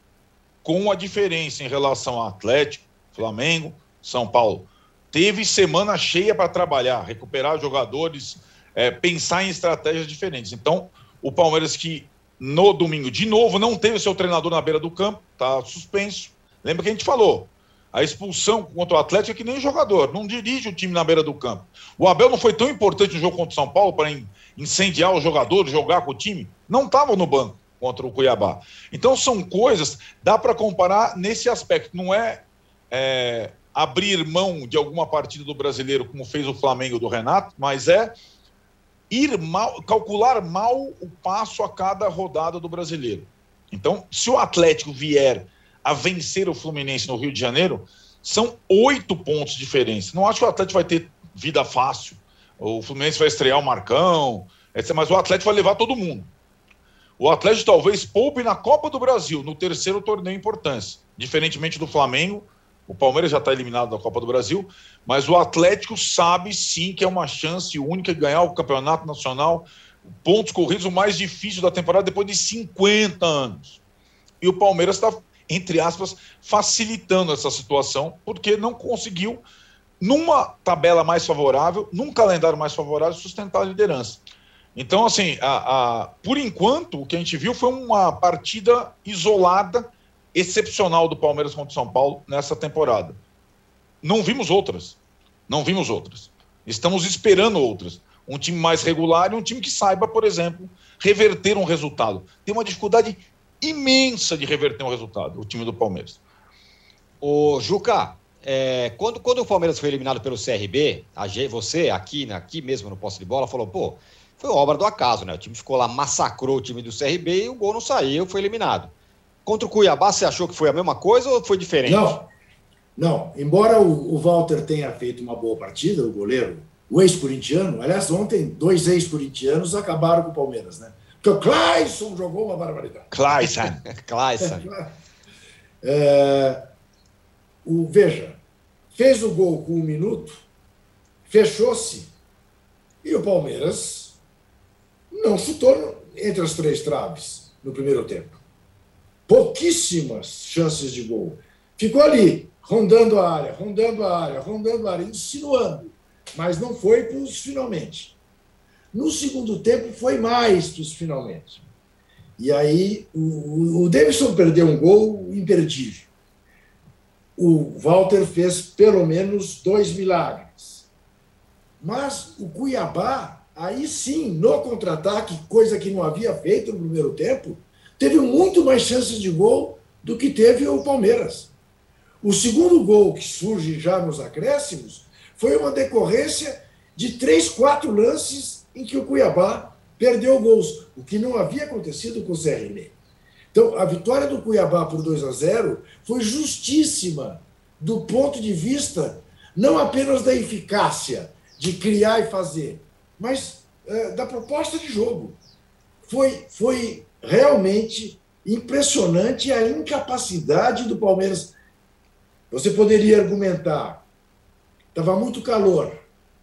com a diferença em relação ao Atlético, Flamengo, São Paulo. Teve semana cheia para trabalhar, recuperar jogadores, é, pensar em estratégias diferentes. Então, o Palmeiras que no domingo, de novo, não teve seu treinador na beira do campo, está suspenso. Lembra que a gente falou? A expulsão contra o Atlético é que nem jogador, não dirige o time na beira do campo. O Abel não foi tão importante no jogo contra o São Paulo para incendiar os jogadores, jogar com o time. Não estava no banco contra o Cuiabá. Então são coisas, dá para comparar nesse aspecto. Não é, é, abrir mão de alguma partida do brasileiro, como fez o Flamengo do Renato, mas é ir mal, calcular mal o passo a cada rodada do brasileiro. Então, se o Atlético vier a vencer o Fluminense no Rio de Janeiro, são oito pontos de diferença. Não acho que o Atlético vai ter vida fácil. O Fluminense vai estrear o Marcão, mas o Atlético vai levar todo mundo. O Atlético talvez poupe na Copa do Brasil, no terceiro torneio importância. Diferentemente do Flamengo, o Palmeiras já está eliminado da Copa do Brasil, mas o Atlético sabe sim que é uma chance única de ganhar o campeonato nacional, pontos corridos, o mais difícil da temporada depois de 50 anos. E o Palmeiras está entre aspas, facilitando essa situação, porque não conseguiu, numa tabela mais favorável, num calendário mais favorável, sustentar a liderança. Então, assim, a, a, por enquanto, o que a gente viu foi uma partida isolada, excepcional do Palmeiras contra o São Paulo nessa temporada. Não vimos outras. Não vimos outras. Estamos esperando outras. Um time mais regular e um time que saiba, por exemplo, reverter um resultado. Tem uma dificuldade imensa de reverter um resultado, o time do Palmeiras. O Juca, é, quando, quando o Palmeiras foi eliminado pelo CRB, a, você aqui, né, aqui mesmo no posse de bola, falou, pô, foi obra do acaso, né? O time ficou lá, massacrou o time do CRB e o gol não saiu, foi eliminado. Contra o Cuiabá, você achou que foi a mesma coisa ou foi diferente? Não, não. Embora o, o Walter tenha feito uma boa partida, o goleiro, o ex-corintiano, aliás, ontem dois ex-corintianos acabaram com o Palmeiras, né? Porque o Clayson jogou uma barbaridade. Clayson. Clayson. É, o, veja, fez o gol com um minuto, fechou-se e o Palmeiras não chutou entre as três traves no primeiro tempo. Pouquíssimas chances de gol. Ficou ali, rondando a área, rondando a área, rondando a área, insinuando, mas não foi para os finalmente. No segundo tempo foi mais dos finalmente. E aí o, o Davidson perdeu um gol imperdível. O Walter fez pelo menos dois milagres. Mas o Cuiabá, aí sim, no contra-ataque, coisa que não havia feito no primeiro tempo, teve muito mais chances de gol do que teve o Palmeiras. O segundo gol que surge já nos acréscimos foi uma decorrência de três, quatro lances em que o Cuiabá perdeu gols, o que não havia acontecido com o CRB. Então, a vitória do Cuiabá por 2 a 0 foi justíssima do ponto de vista não apenas da eficácia de criar e fazer, mas é, da proposta de jogo. Foi, foi realmente impressionante a incapacidade do Palmeiras. Você poderia argumentar, estava muito calor,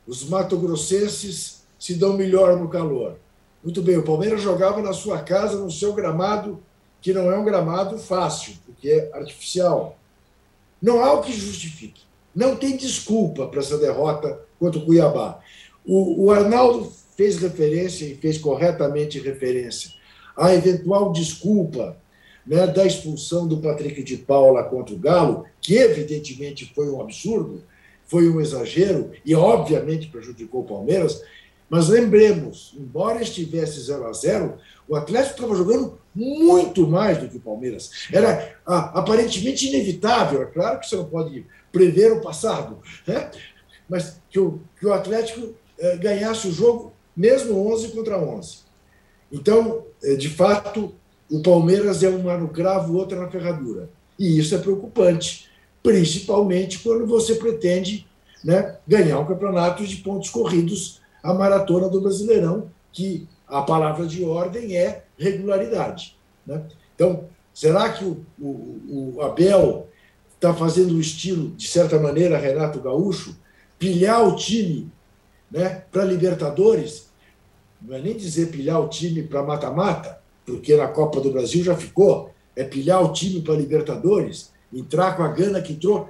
os mato-grossenses se dão melhor no calor. Muito bem, o Palmeiras jogava na sua casa, no seu gramado, que não é um gramado fácil, porque é artificial. Não há o que justifique. Não tem desculpa para essa derrota contra o Cuiabá. O, o Arnaldo fez referência e fez corretamente referência à eventual desculpa né, da expulsão do Patrick de Paula contra o Galo, que evidentemente foi um absurdo, foi um exagero e obviamente prejudicou o Palmeiras. Mas lembremos, embora estivesse 0 a 0 o Atlético estava jogando muito mais do que o Palmeiras. Era aparentemente inevitável. É claro que você não pode prever o passado, né? mas que o, que o Atlético eh, ganhasse o jogo mesmo 11 contra 11. Então, eh, de fato, o Palmeiras é uma no cravo, outra na ferradura. E isso é preocupante, principalmente quando você pretende né, ganhar um campeonato de pontos corridos, a maratona do Brasileirão, que a palavra de ordem é regularidade. Né? Então, será que o, o, o Abel está fazendo o estilo, de certa maneira, Renato Gaúcho, pilhar o time né, para Libertadores? Não é nem dizer pilhar o time para mata-mata, porque na Copa do Brasil já ficou, é pilhar o time para Libertadores, entrar com a gana que entrou.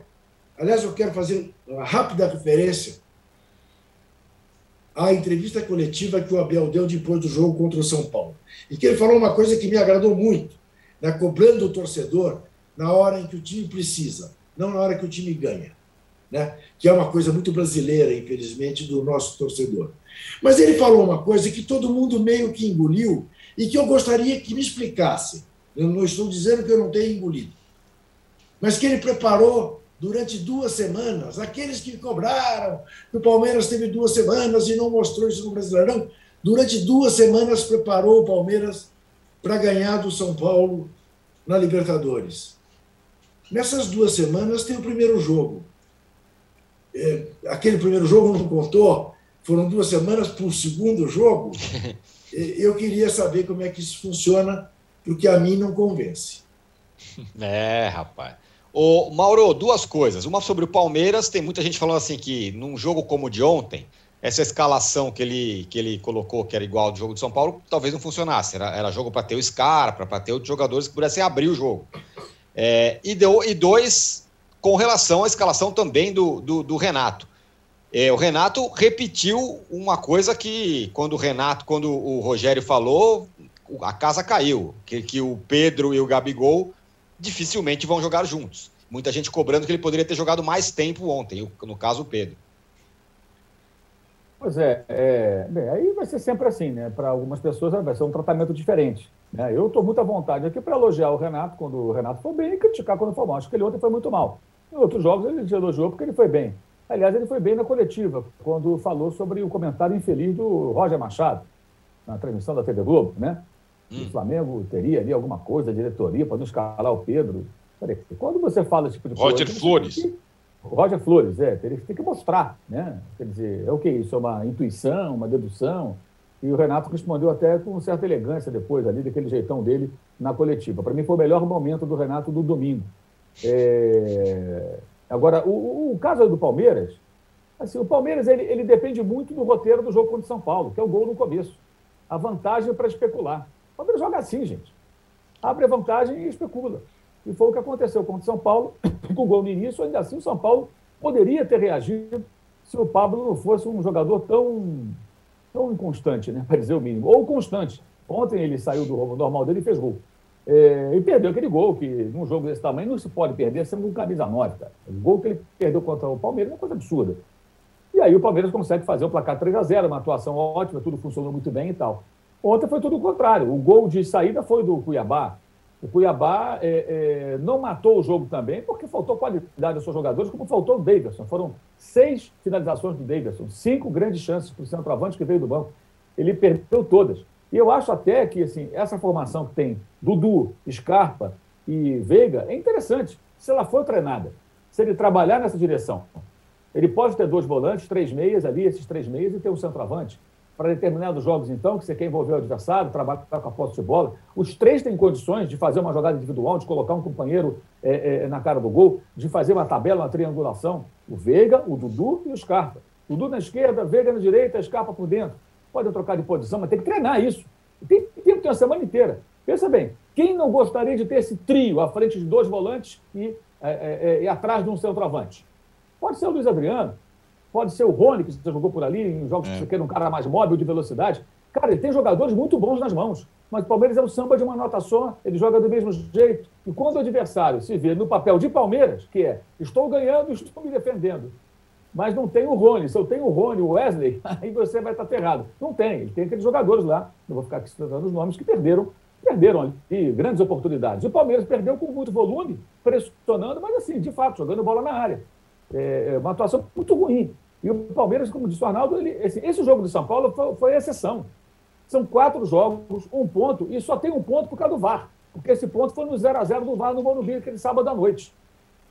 Aliás, eu quero fazer uma rápida referência à entrevista coletiva que o Abel deu depois do jogo contra o São Paulo. E que ele falou uma coisa que me agradou muito, né, cobrando o torcedor na hora em que o time precisa, não na hora que o time ganha. Né? Que é uma coisa muito brasileira, infelizmente, do nosso torcedor. Mas ele falou uma coisa que todo mundo meio que engoliu e que eu gostaria que me explicasse. Eu não estou dizendo que eu não tenha engolido, mas que ele preparou durante duas semanas. Aqueles que cobraram que o Palmeiras teve duas semanas e não mostrou isso no Brasileirão, durante duas semanas preparou o Palmeiras para ganhar do São Paulo na Libertadores. Nessas duas semanas tem o primeiro jogo. É, aquele primeiro jogo não contou, foram duas semanas para o segundo jogo. Eu queria saber como é que isso funciona, porque a mim não convence. É, rapaz. Ô, Mauro, duas coisas. Uma sobre o Palmeiras, tem muita gente falando assim que num jogo como o de ontem, essa escalação que ele, que ele colocou, que era igual ao do jogo de São Paulo, talvez não funcionasse. Era, era jogo para ter o Scarpa, para ter outros jogadores que pudessem abrir o jogo. É, e, deu, e dois, com relação à escalação também do, do, do Renato. É, o Renato repetiu uma coisa que, quando o Renato, quando o Rogério falou, a casa caiu, que, que o Pedro e o Gabigol dificilmente vão jogar juntos. Muita gente cobrando que ele poderia ter jogado mais tempo ontem, no caso o Pedro. Pois é, é bem, aí vai ser sempre assim, né? Para algumas pessoas vai ser um tratamento diferente. Né? Eu estou muito à vontade aqui para elogiar o Renato quando o Renato foi bem e criticar quando foi mal. Acho que ele ontem foi muito mal. Em outros jogos ele elogiou porque ele foi bem. Aliás, ele foi bem na coletiva, quando falou sobre o comentário infeliz do Roger Machado, na transmissão da TV Globo, né? Hum. O Flamengo teria ali alguma coisa, a diretoria, para não escalar o Pedro. Peraí, quando você fala esse tipo de Roger coisa. Flores. Que... Roger Flores, é, ele tem que mostrar, né? Quer dizer, é o que isso? É uma intuição, uma dedução. E o Renato respondeu até com certa elegância depois ali, daquele jeitão dele na coletiva. Para mim foi o melhor momento do Renato do domingo. É... Agora, o, o, caso do Palmeiras, assim, o Palmeiras ele, ele depende muito do roteiro do jogo contra o São Paulo, que é o gol no começo. A vantagem é para especular. O Palmeiras joga assim, gente. Abre a vantagem e especula. E foi o que aconteceu contra o São Paulo, com o gol no início. Ainda assim, o São Paulo poderia ter reagido se o Pablo não fosse um jogador tão, tão inconstante, né, para dizer o mínimo. Ou constante. Ontem ele saiu do normal dele e fez gol. É, e perdeu aquele gol, que num jogo desse tamanho não se pode perder sendo um camisa 9, cara. O gol que ele perdeu contra o Palmeiras é uma coisa absurda. E aí o Palmeiras consegue fazer o placar 3 a 0 uma atuação ótima, tudo funcionou muito bem e tal. Ontem foi tudo o contrário. O gol de saída foi do Cuiabá. O Cuiabá é, é, não matou o jogo também, porque faltou qualidade aos seus jogadores, como faltou o Davidson. Foram seis finalizações do Davidson, cinco grandes chances para o centroavante que veio do banco. Ele perdeu todas. E eu acho até que assim, essa formação que tem Dudu, Scarpa e Veiga é interessante, se ela for treinada. Se ele trabalhar nessa direção, ele pode ter dois volantes, três meias ali, esses três meias, e ter um centroavante para determinados jogos, então, que você quer envolver o adversário, trabalhar com a posse de bola. Os três têm condições de fazer uma jogada individual, de colocar um companheiro é, é, na cara do gol, de fazer uma tabela, uma triangulação. O Veiga, o Dudu e o Scarpa. Dudu na esquerda, Veiga na direita, Scarpa por dentro. Podem trocar de posição, mas tem que treinar isso. Tem tempo, tem uma semana inteira. Pensa bem, quem não gostaria de ter esse trio à frente de dois volantes e, é, é, e atrás de um centroavante? Pode ser o Luiz Adriano, Pode ser o Rony, que você jogou por ali, em jogos é. que você quer um cara mais móvel, de velocidade. Cara, ele tem jogadores muito bons nas mãos. Mas o Palmeiras é um samba de uma nota só, ele joga do mesmo jeito. E quando o adversário se vê no papel de Palmeiras, que é estou ganhando, estou me defendendo, mas não tem o Rony. Se eu tenho o Rony, o Wesley, aí você vai estar ferrado. Não tem. Ele tem aqueles jogadores lá, não vou ficar aqui citando os nomes, que perderam, perderam ali grandes oportunidades. O Palmeiras perdeu com muito volume, pressionando, mas assim, de fato, jogando bola na área. É, é uma atuação muito ruim. E o Palmeiras, como disse o Arnaldo, ele, esse, esse jogo do São Paulo foi, foi exceção. São quatro jogos, um ponto, e só tem um ponto por causa do VAR. Porque esse ponto foi no 0 a 0 do VAR no Morumbi, aquele sábado à noite.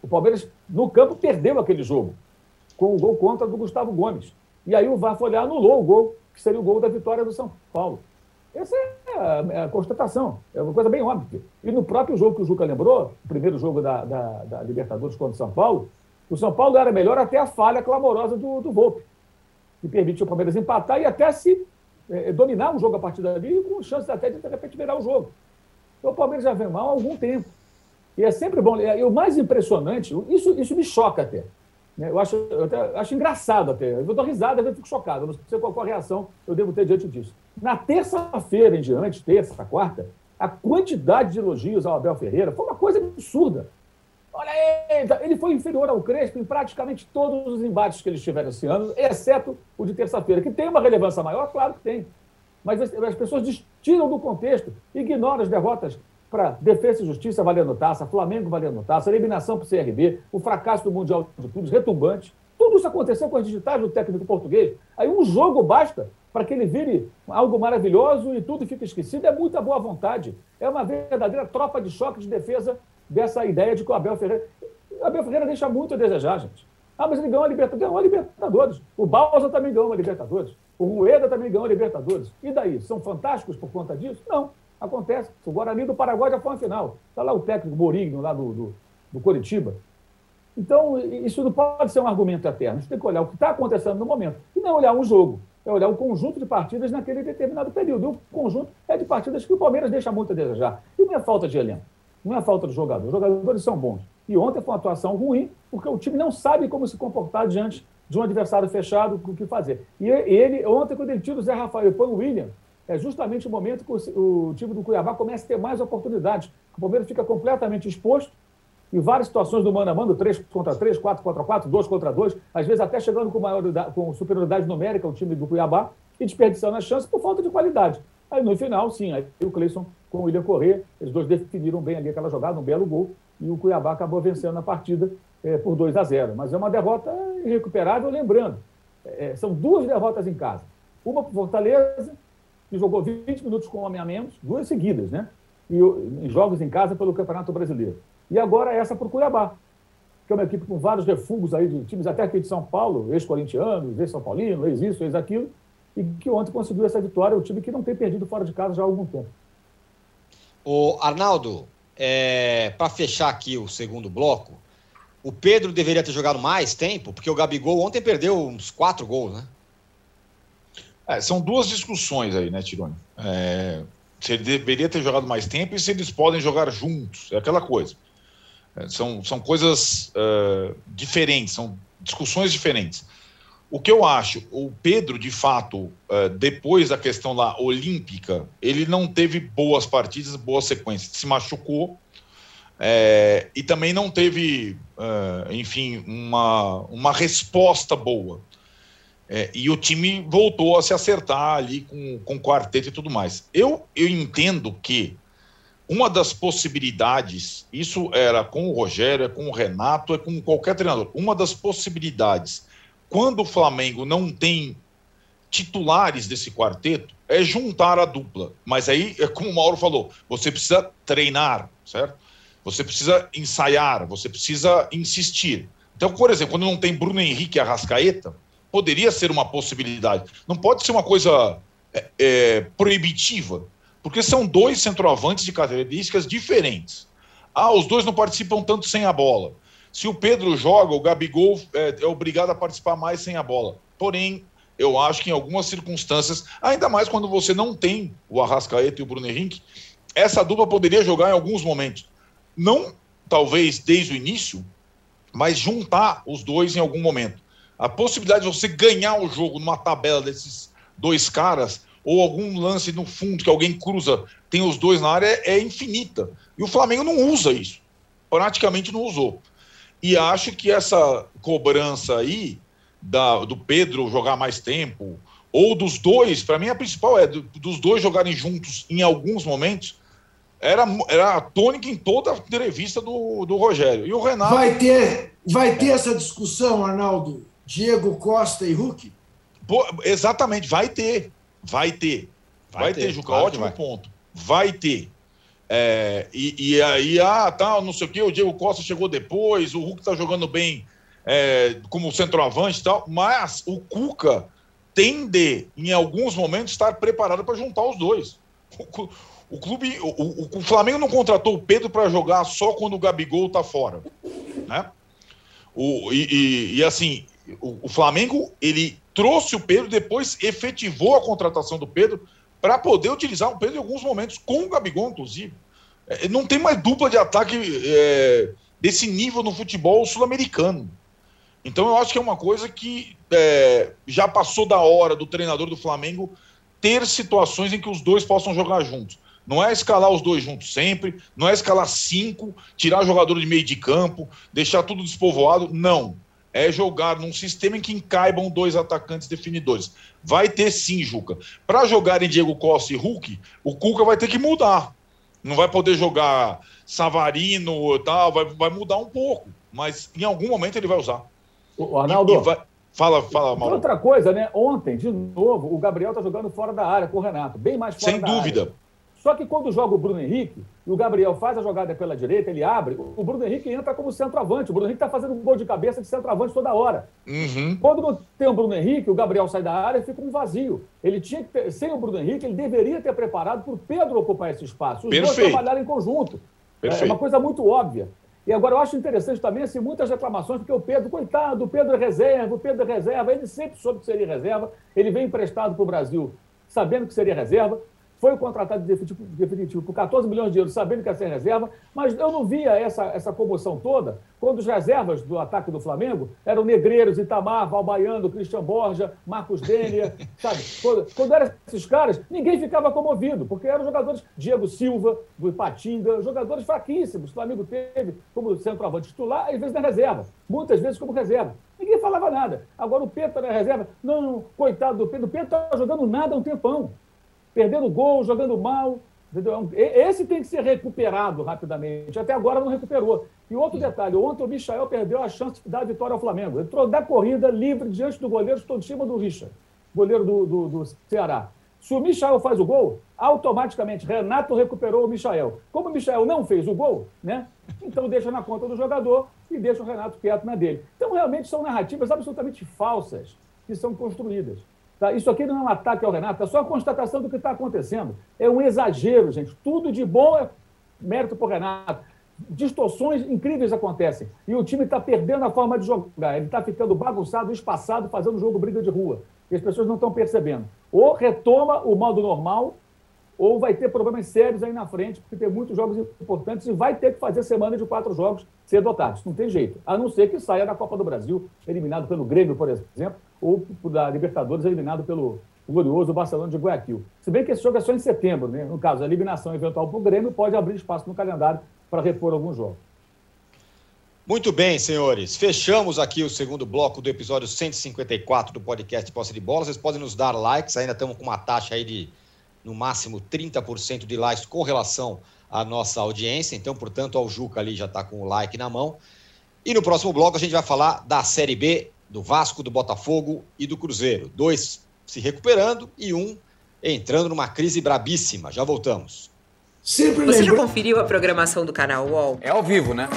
O Palmeiras, no campo, perdeu aquele jogo, com o gol contra do Gustavo Gomes. E aí o VAR foi lá, anulou o gol, que seria o gol da vitória do São Paulo. Essa é a, é a, constatação, é uma coisa bem óbvia. E no próprio jogo que o Juca lembrou, o primeiro jogo da, da, da Libertadores contra o São Paulo, o São Paulo era melhor até a falha clamorosa do, do Volpe, que permitiu o Palmeiras empatar e até se é, dominar o jogo a partir dali, com chances até de, de repente, virar o jogo. Então o Palmeiras já vem mal há algum tempo. E é sempre bom. E o mais impressionante, isso, isso me choca até. Né? Eu, acho, eu até, acho engraçado até. Eu dou risada, eu fico chocado. Não sei qual a reação eu devo ter diante disso. Na terça-feira em diante, terça, quarta, a quantidade de elogios ao Abel Ferreira foi uma coisa absurda. Olha aí, ele foi inferior ao Crespo em praticamente todos os embates que eles tiveram esse ano, exceto o de terça-feira, que tem uma relevância maior, claro que tem. Mas as pessoas tiram do contexto, ignoram as derrotas para Defesa e Justiça valendo taça, Flamengo valendo taça, eliminação para o CRB, o fracasso do Mundial de Clubes, retumbante. Tudo isso aconteceu com as digitais do técnico português. Aí um jogo basta para que ele vire algo maravilhoso e tudo fica esquecido. É muita boa vontade. É uma verdadeira tropa de choque de defesa dessa ideia de que o Abel Ferreira. O Abel Ferreira deixa muito a desejar, gente. Ah, mas ele ganhou a Libertadores. Ganhou a Libertadores. O Balsa também ganhou a Libertadores. O Rueda também ganhou a Libertadores. E daí? São fantásticos por conta disso? Não. Acontece. O Guarani do Paraguai já foi uma final. Está lá o técnico Morigno, lá do, do, do Coritiba. Então, isso não pode ser um argumento eterno. A gente tem que olhar o que está acontecendo no momento. E não olhar um jogo. É olhar o conjunto de partidas naquele determinado período. E o conjunto é de partidas que o Palmeiras deixa muito a desejar. E não é falta de elenco. Não é falta de jogador. Os jogadores são bons. E ontem foi uma atuação ruim, porque o time não sabe como se comportar diante de um adversário fechado, o que fazer. E ele, ontem, quando ele tira o Zé Rafael e põe o William, é justamente o momento que o, time do Cuiabá começa a ter mais oportunidades. O Palmeiras fica completamente exposto em várias situações do mano a mano, 3 contra 3, 4 contra 4, 2 contra 2, às vezes até chegando com, maioridade, com superioridade numérica o time do Cuiabá e desperdiçando a chance por falta de qualidade. Aí no final, sim, aí o Cleison com o William Corrêa, eles dois definiram bem ali aquela jogada, um belo gol, e o Cuiabá acabou vencendo a partida é, por 2 a 0. Mas é uma derrota irrecuperável, lembrando, é, são duas derrotas em casa. Uma para Fortaleza, que jogou 20 minutos com o homem a menos, duas seguidas, né? E em jogos em casa pelo Campeonato Brasileiro. E agora essa para o Cuiabá, que é uma equipe com vários refugos aí de times até aqui de São Paulo, ex-corintianos, ex-São Paulino, ex-isso, ex-aquilo, e que ontem conseguiu essa vitória, o time que não tem perdido fora de casa já há algum tempo. O Arnaldo, é, para fechar aqui o segundo bloco, o Pedro deveria ter jogado mais tempo, porque o Gabigol ontem perdeu uns quatro gols, né? É, são duas discussões aí, né, Tironi? É, se ele deveria ter jogado mais tempo e se eles podem jogar juntos, é aquela coisa. É, são, são coisas uh, diferentes, são discussões diferentes. O que eu acho, o Pedro, de fato, é, depois da questão lá olímpica, ele não teve boas partidas, boas sequências, se machucou é, e também não teve, é, enfim, uma, uma resposta boa. É, e o time voltou a se acertar ali com, com quarteto e tudo mais. Eu, eu entendo que uma das possibilidades, isso era com o Rogério, é com o Renato, é com qualquer treinador. Uma das possibilidades, quando o Flamengo não tem titulares desse quarteto, é juntar a dupla. Mas aí, é como o Mauro falou, você precisa treinar, certo? Você precisa ensaiar, você precisa insistir. Então, por exemplo, quando não tem Bruno Henrique e Arrascaeta, poderia ser uma possibilidade. Não pode ser uma coisa é, é, proibitiva, porque são dois centroavantes de características diferentes. Ah, os dois não participam tanto sem a bola. Se o Pedro joga, o Gabigol é, é obrigado a participar mais sem a bola. Porém, eu acho que em algumas circunstâncias, ainda mais quando você não tem o Arrascaeta e o Bruno Henrique, essa dupla poderia jogar em alguns momentos. Não, talvez, desde o início, mas juntar os dois em algum momento. A possibilidade de você ganhar o jogo numa tabela desses dois caras, ou algum lance no fundo que alguém cruza, tem os dois na área, é, infinita. E o Flamengo não usa isso. Praticamente não usou. E acho que essa cobrança aí, da, do Pedro jogar mais tempo, ou dos dois, para mim a principal é do, dos dois jogarem juntos em alguns momentos, era, era a tônica em toda a entrevista do, do Rogério. E o Renato. Vai ter, vai ter essa discussão, Arnaldo, Diego Costa e Hulk? Pô, exatamente, vai ter. Vai ter. Vai, vai ter, ter, Juca. Claro ótimo ponto. Vai ter. É, e, e, aí, ah, tá, não sei o quê, o Diego Costa chegou depois, o Hulk tá jogando bem é, como centroavante e tal, mas o Cuca tem de, em alguns momentos, estar preparado para juntar os dois. O, o clube, o, o, o, Flamengo não contratou o Pedro para jogar só quando o Gabigol tá fora, né? O, e, e, e assim, o, o, Flamengo ele trouxe o Pedro, depois efetivou a contratação do Pedro para poder utilizar o Pedro em alguns momentos, com o Gabigol, inclusive. É, não tem mais dupla de ataque é, desse nível no futebol sul-americano. Então eu acho que é uma coisa que é, já passou da hora do treinador do Flamengo ter situações em que os dois possam jogar juntos. Não é escalar os dois juntos sempre, não é escalar cinco, tirar jogador de meio de campo, deixar tudo despovoado. Não é jogar num sistema em que encaibam dois atacantes definidores. Vai ter sim, Juca. Para jogar em Diego Costa e Hulk, o Cuca vai ter que mudar. Não vai poder jogar Savarino e tal, vai, vai mudar um pouco. Mas em algum momento ele vai usar. O Arnaldo. E, e vai... Fala, fala, Mauro. Outra coisa, né? Ontem, de novo, o Gabriel tá jogando fora da área com o Renato. Bem mais fora Sem da dúvida. Área. Só que quando joga o Bruno Henrique e o Gabriel faz a jogada pela direita, ele abre, o Bruno Henrique entra como centroavante. O Bruno Henrique está fazendo um gol de cabeça de centroavante toda hora. Uhum. Quando não tem o Bruno Henrique, o Gabriel sai da área e fica um vazio. Ele tinha que ter, sem o Bruno Henrique, ele deveria ter preparado para o Pedro ocupar esse espaço. Os Perfeito. dois trabalharem em conjunto. Perfeito. É uma coisa muito óbvia. E agora eu acho interessante também assim, muitas reclamações, porque o Pedro, coitado, o Pedro é reserva, o Pedro é reserva, ele sempre soube que seria reserva, ele vem emprestado para o Brasil sabendo que seria reserva, foi contratado definitivo, definitivo por 14 milhões de euros, sabendo que ia ser reserva, mas eu não via essa, essa comoção toda quando os reservas do ataque do Flamengo eram Negreiros, Itamar, Valbaiano, Christian Borja, Marcos Dênia, sabe? Quando, quando eram esses caras, ninguém ficava comovido, porque eram jogadores, Diego Silva, do Ipatinga, jogadores fraquíssimos. O Flamengo teve como centroavante titular, às vezes na reserva, muitas vezes como reserva. Ninguém falava nada. Agora o Pedro está na reserva. Não, coitado do Pedro. O Pedro está jogando nada há um tempão perdendo gol, jogando mal. Entendeu? Esse tem que ser recuperado rapidamente. Até agora não recuperou. E outro detalhe: ontem o Michael perdeu a chance de dar a vitória ao Flamengo. Entrou da corrida livre diante do goleiro, estou em cima do Richard, goleiro do, do, do Ceará. Se o Michael faz o gol, automaticamente Renato recuperou o Michael. Como o Michael não fez o gol, né? Então deixa na conta do jogador e deixa o Renato quieto na dele. Então realmente são narrativas absolutamente falsas que são construídas. Tá? Isso aqui não é um ataque ao Renato, é só a constatação do que está acontecendo. É um exagero, gente. Tudo de bom é mérito para o Renato. Distorções incríveis acontecem. E o time está perdendo a forma de jogar. Ele está ficando bagunçado, espaçado, fazendo jogo briga de rua. E as pessoas não estão percebendo. Ou retoma o modo normal, ou vai ter problemas sérios aí na frente, porque tem muitos jogos importantes e vai ter que fazer semana de quatro jogos cedo ou. Não tem jeito. A não ser que saia da Copa do Brasil, eliminado pelo Grêmio, por exemplo, ou da Libertadores, eliminado pelo glorioso Barcelona de Guayaquil. Se bem que esse jogo é só em setembro, né? No caso, a eliminação eventual para o Grêmio pode abrir espaço no calendário para repor alguns jogos. Muito bem, senhores. Fechamos aqui o segundo bloco do episódio 154 do podcast Posse de Bola. Vocês podem nos dar likes, ainda estamos com uma taxa aí de no máximo 30% de likes com relação a nossa audiência. Então, portanto, o Juca ali já está com o like na mão. E no próximo bloco a gente vai falar da Série B, do Vasco, do Botafogo e do Cruzeiro. Dois se recuperando e um entrando numa crise brabíssima. Já voltamos. Sempre Você já conferiu a programação do canal UOL? É ao vivo, né?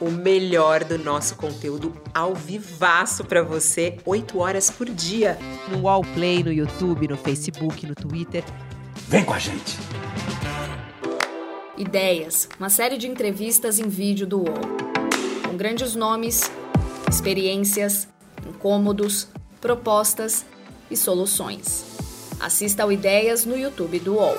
O melhor do nosso conteúdo ao vivaço para você, 8 horas por dia, no UOL Play, no YouTube, no Facebook, no Twitter. Vem com a gente. Ideias, uma série de entrevistas em vídeo do UOL. Com grandes nomes, experiências, incômodos, propostas e soluções. Assista ao Ideias no YouTube do UOL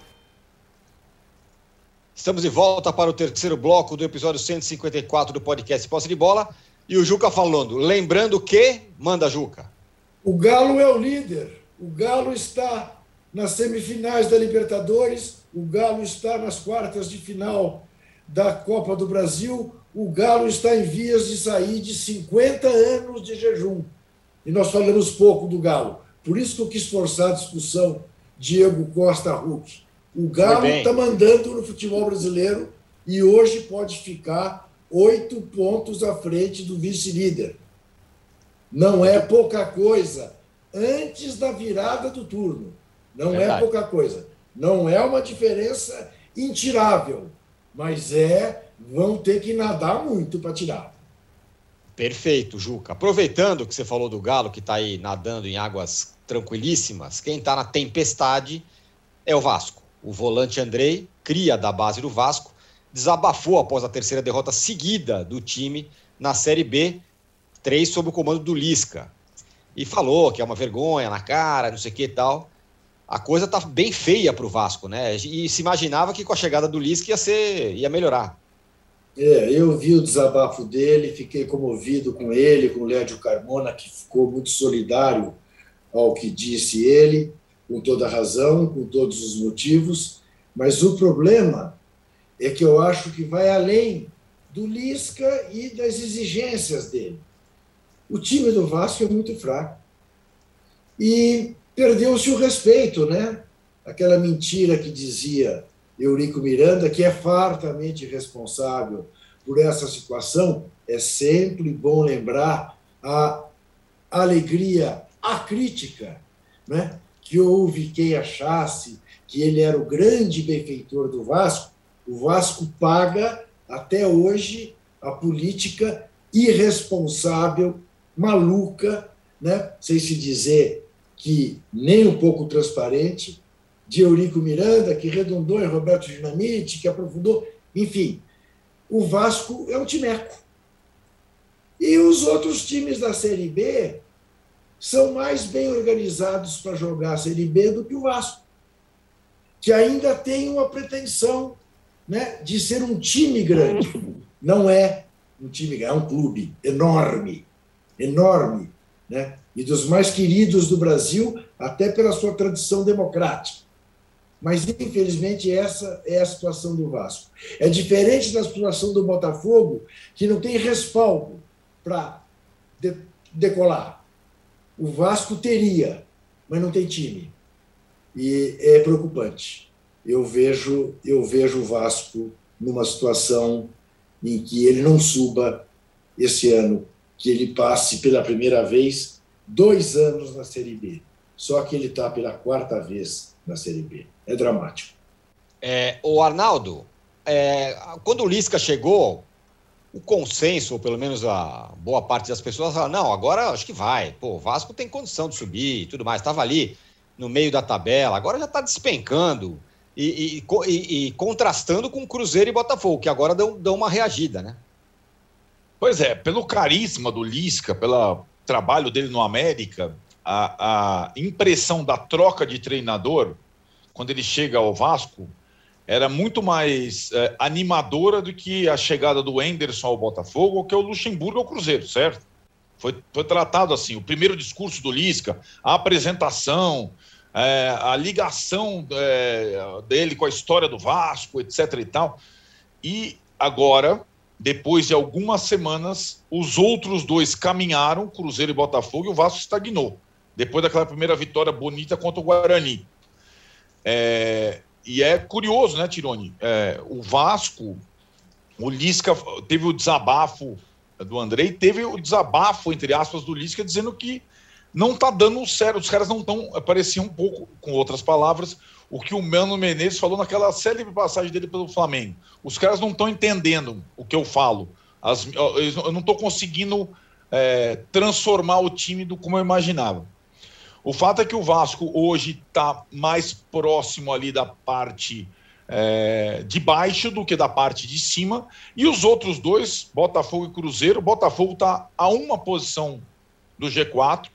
Estamos de volta para o terceiro bloco do episódio 154 do podcast Posse de Bola. E o Juca falando, lembrando que. Manda, Juca. O Galo é o líder. O Galo está nas semifinais da Libertadores. O Galo está nas quartas de final da Copa do Brasil. O Galo está em vias de sair de 50 anos de jejum. E nós falamos pouco do Galo. Por isso que eu quis forçar a discussão Diego Costa Hulk. O Galo está mandando no futebol brasileiro e hoje pode ficar oito pontos à frente do vice-líder. Não é pouca coisa. Antes da virada do turno. Não é Verdade. é pouca coisa. Não é uma diferença intirável, mas é vão ter que nadar muito para tirar. Perfeito, Juca. Aproveitando que você falou do Galo, que está aí nadando em águas tranquilíssimas, quem está na tempestade é o Vasco. O volante Andrei, cria da base do Vasco, desabafou após a terceira derrota seguida do time na Série B, três sob o comando do Lisca. E falou que é uma vergonha na cara, não sei o que e tal. A coisa tá bem feia para o Vasco, né? E se imaginava que com a chegada do Lisca ia, ser, ia melhorar. É, eu vi o desabafo dele, fiquei comovido com ele, com o Lédio Carmona, que ficou muito solidário ao que disse ele com toda razão, com todos os motivos, mas o problema é que eu acho que vai além do Lisca e das exigências dele. O time do Vasco é muito fraco. E perdeu-se o respeito, né? Aquela mentira que dizia Eurico Miranda, que é fartamente responsável por essa situação, é sempre bom lembrar a alegria, a crítica, né? Que houve quem achasse que ele era o grande benfeitor do Vasco, o Vasco paga até hoje a política irresponsável, maluca, né? sem se dizer que nem um pouco transparente, de Eurico Miranda, que redundou em Roberto Dinamite, que aprofundou, enfim. O Vasco é um timeco. E os outros times da Série B são mais bem organizados para jogar a Série B do que o Vasco, que ainda tem uma pretensão né, de ser um time grande. Não é um time grande, é um clube enorme, enorme, né? e dos mais queridos do Brasil, até pela sua tradição democrática. Mas, infelizmente, essa é a situação do Vasco. É diferente da situação do Botafogo, que não tem respaldo para de decolar. O Vasco teria, mas não tem time. E é preocupante. Eu vejo, eu vejo o Vasco numa situação em que ele não suba esse ano, que ele passe pela primeira vez dois anos na Série B. Só que ele está pela quarta vez na Série B. É dramático. É, o Arnaldo, é, quando o Lisca chegou, o consenso, ou pelo menos a boa parte das pessoas, fala, não, agora acho que vai. Pô, o Vasco tem condição de subir e tudo mais. Estava ali no meio da tabela, agora já está despencando e, e, e, e, contrastando com Cruzeiro e Botafogo, que agora dão, dão uma reagida, né? Pois é, pelo carisma do Lisca, pelo trabalho dele no América, a, a impressão da troca de treinador, quando ele chega ao Vasco, era muito mais é, animadora do que a chegada do Enderson ao Botafogo ou que o Luxemburgo ao Cruzeiro, certo? Foi, foi tratado assim, o primeiro discurso do Lisca, a apresentação, é, a ligação é, dele com a história do Vasco, etc e tal. E agora, depois de algumas semanas, os outros dois caminharam, Cruzeiro e Botafogo, e o Vasco estagnou. Depois daquela primeira vitória bonita contra o Guarani. É, e é curioso, né, Tironi? É, o Vasco, o Lisca teve o desabafo do Andrei, teve o desabafo, entre aspas, do Lisca, dizendo que não tá dando certo, os caras não estão, parecia um pouco, com outras palavras, o que o Mano Menezes falou naquela célebre passagem dele pelo Flamengo. Os caras não estão entendendo o que eu falo. As, eu não estou conseguindo é, transformar o time do como eu imaginava. O fato é que o Vasco hoje está mais próximo ali da parte é, de baixo do que da parte de cima. E os outros dois, Botafogo e Cruzeiro, Botafogo está a uma posição do G4.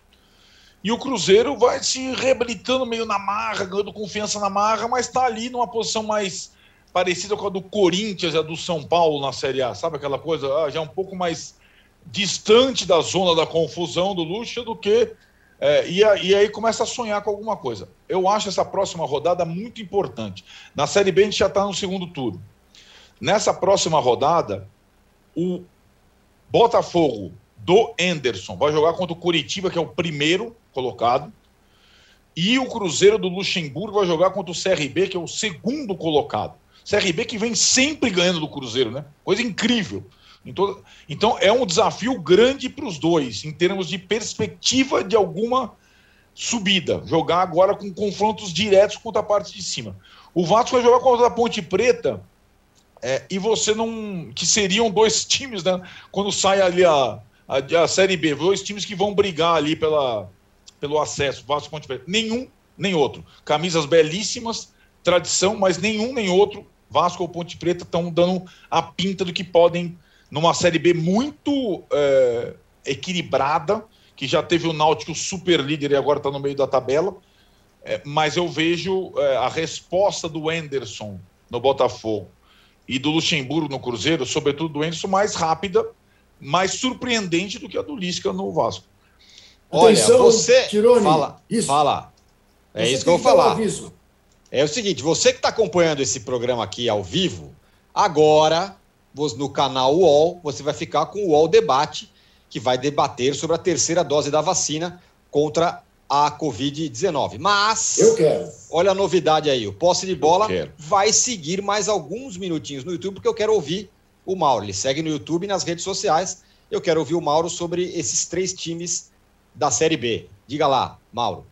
E o Cruzeiro vai se reabilitando meio na marra, ganhando confiança na marra, mas está ali numa posição mais parecida com a do Corinthians e a do São Paulo na Série A. Sabe aquela coisa ah, já um pouco mais distante da zona da confusão do Lucha do que é, e, e, aí começa a sonhar com alguma coisa. Eu acho essa próxima rodada muito importante. Na Série B a gente já está no segundo turno. Nessa próxima rodada, o Botafogo do Enderson vai jogar contra o Curitiba, que é o primeiro colocado, e o Cruzeiro do Luxemburgo vai jogar contra o CRB, que é o segundo colocado. CRB que vem sempre ganhando do Cruzeiro, né? Coisa incrível. Então, é um desafio grande para os dois, em termos de perspectiva de alguma subida. Jogar agora com confrontos diretos contra a parte de cima. O Vasco vai jogar contra a Ponte Preta é, e você não. que seriam dois times, né? Quando sai ali a, a, a Série B, dois times que vão brigar ali pela, pelo acesso. Vasco Ponte Preta. Nenhum, nem outro. Camisas belíssimas, tradição, mas nenhum nem outro. Vasco ou Ponte Preta estão dando a pinta do que podem numa Série B muito é, equilibrada, que já teve o Náutico super líder e agora está no meio da tabela. É, mas eu vejo é, a resposta do Enderson no Botafogo e do Luxemburgo no Cruzeiro, sobretudo do Enderson, mais rápida, mais surpreendente do que a do Lisca no Vasco. Olha, você. Tirone, fala. Isso. Fala. É você isso que eu vou falar. É o seguinte: você que está acompanhando esse programa aqui ao vivo, agora no canal UOL, você vai ficar com o UOL Debate, que vai debater sobre a terceira dose da vacina contra a Covid-19. Mas. Eu quero. Olha a novidade aí: o posse de bola vai seguir mais alguns minutinhos no YouTube, porque eu quero ouvir o Mauro. Ele segue no YouTube e nas redes sociais. Eu quero ouvir o Mauro sobre esses três times da Série B. Diga lá, Mauro.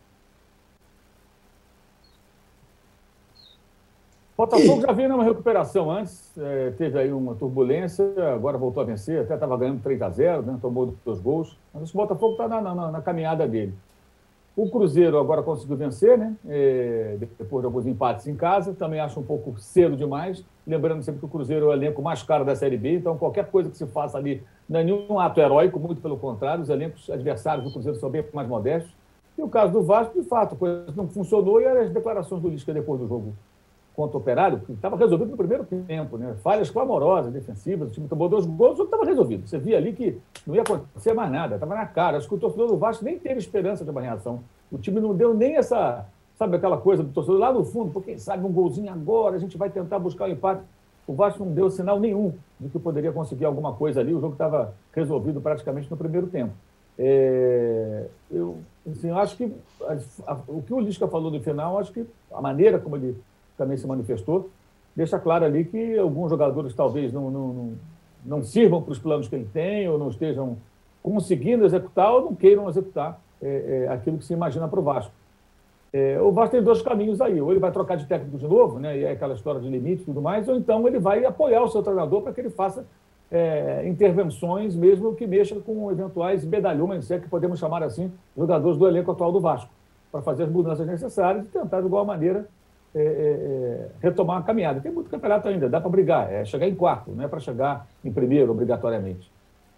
Botafogo já vinha numa recuperação antes, é, teve aí uma turbulência, agora voltou a vencer, até estava ganhando 3 a 0 né, tomou dois gols, mas o Botafogo está na, na, na, caminhada dele. O Cruzeiro agora conseguiu vencer, né? É, depois de alguns empates em casa, também acho um pouco cedo demais, lembrando sempre que o Cruzeiro é o elenco mais caro da Série B, então qualquer coisa que se faça ali não é nenhum ato heróico, muito pelo contrário, os elencos adversários do Cruzeiro são bem mais modestos. E o caso do Vasco, de fato, a coisa não funcionou e as declarações do Lisca depois do jogo contra o Operário, que estava resolvido no primeiro tempo, né? Falhas clamorosas, defensivas, o time tomou dois gols, o jogo estava resolvido. Você via ali que não ia acontecer mais nada, estava na cara. Acho que o torcedor do Vasco nem teve esperança de uma reação. O time não deu nem essa, sabe, aquela coisa do torcedor lá no fundo, por quem sabe um golzinho agora, a gente vai tentar buscar o um empate. O Vasco não deu sinal nenhum de que poderia conseguir alguma coisa ali. O jogo estava resolvido praticamente no primeiro tempo. É, eu assim, acho que a, a, o que o Lisca falou no final, acho que a maneira como ele também se manifestou, deixa claro ali que alguns jogadores talvez não, não, não, não sirvam para os planos que ele tem, ou não estejam conseguindo executar, ou não queiram executar é, é, aquilo que se imagina para o Vasco. É, o Vasco tem dois caminhos aí, ou ele vai trocar de técnico de novo, né, e é aquela história de limite e tudo mais, ou então ele vai apoiar o seu treinador para que ele faça é, intervenções, mesmo que mexa com eventuais medalhões, se é que podemos chamar assim, jogadores do elenco atual do Vasco, para fazer as mudanças necessárias e tentar, de igual maneira, é, é, é, retomar a caminhada. Tem muito campeonato ainda, dá para brigar, é chegar em quarto, não é para chegar em primeiro obrigatoriamente.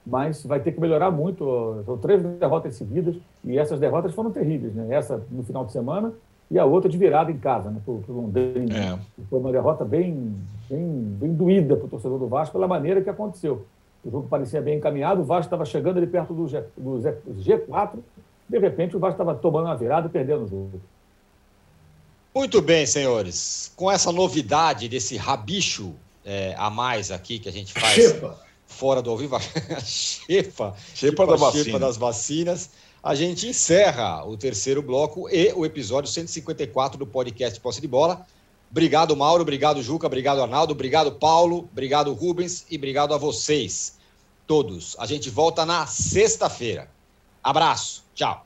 Mas vai ter que melhorar muito. São três derrotas seguidas e essas derrotas foram terríveis. Né? Essa no final de semana e a outra de virada em casa, né, para o Londrina. É. Foi uma derrota bem, bem, bem doída para o torcedor do Vasco pela maneira que aconteceu. O jogo parecia bem encaminhado, o Vasco estava chegando ali perto do, G, do G4, de repente o Vasco estava tomando uma virada e perdendo o jogo. Muito bem, senhores. Com essa novidade desse rabicho é, a mais aqui que a gente faz Chepa. fora do ao vivo, Chepa, Chepa, tipo da vacina. Chepa das vacinas, a gente encerra o terceiro bloco e o episódio 154 do podcast Posse de Bola. Obrigado, Mauro. Obrigado, Juca. Obrigado, Arnaldo. Obrigado, Paulo. Obrigado, Rubens. E obrigado a vocês, todos. A gente volta na sexta-feira. Abraço. Tchau.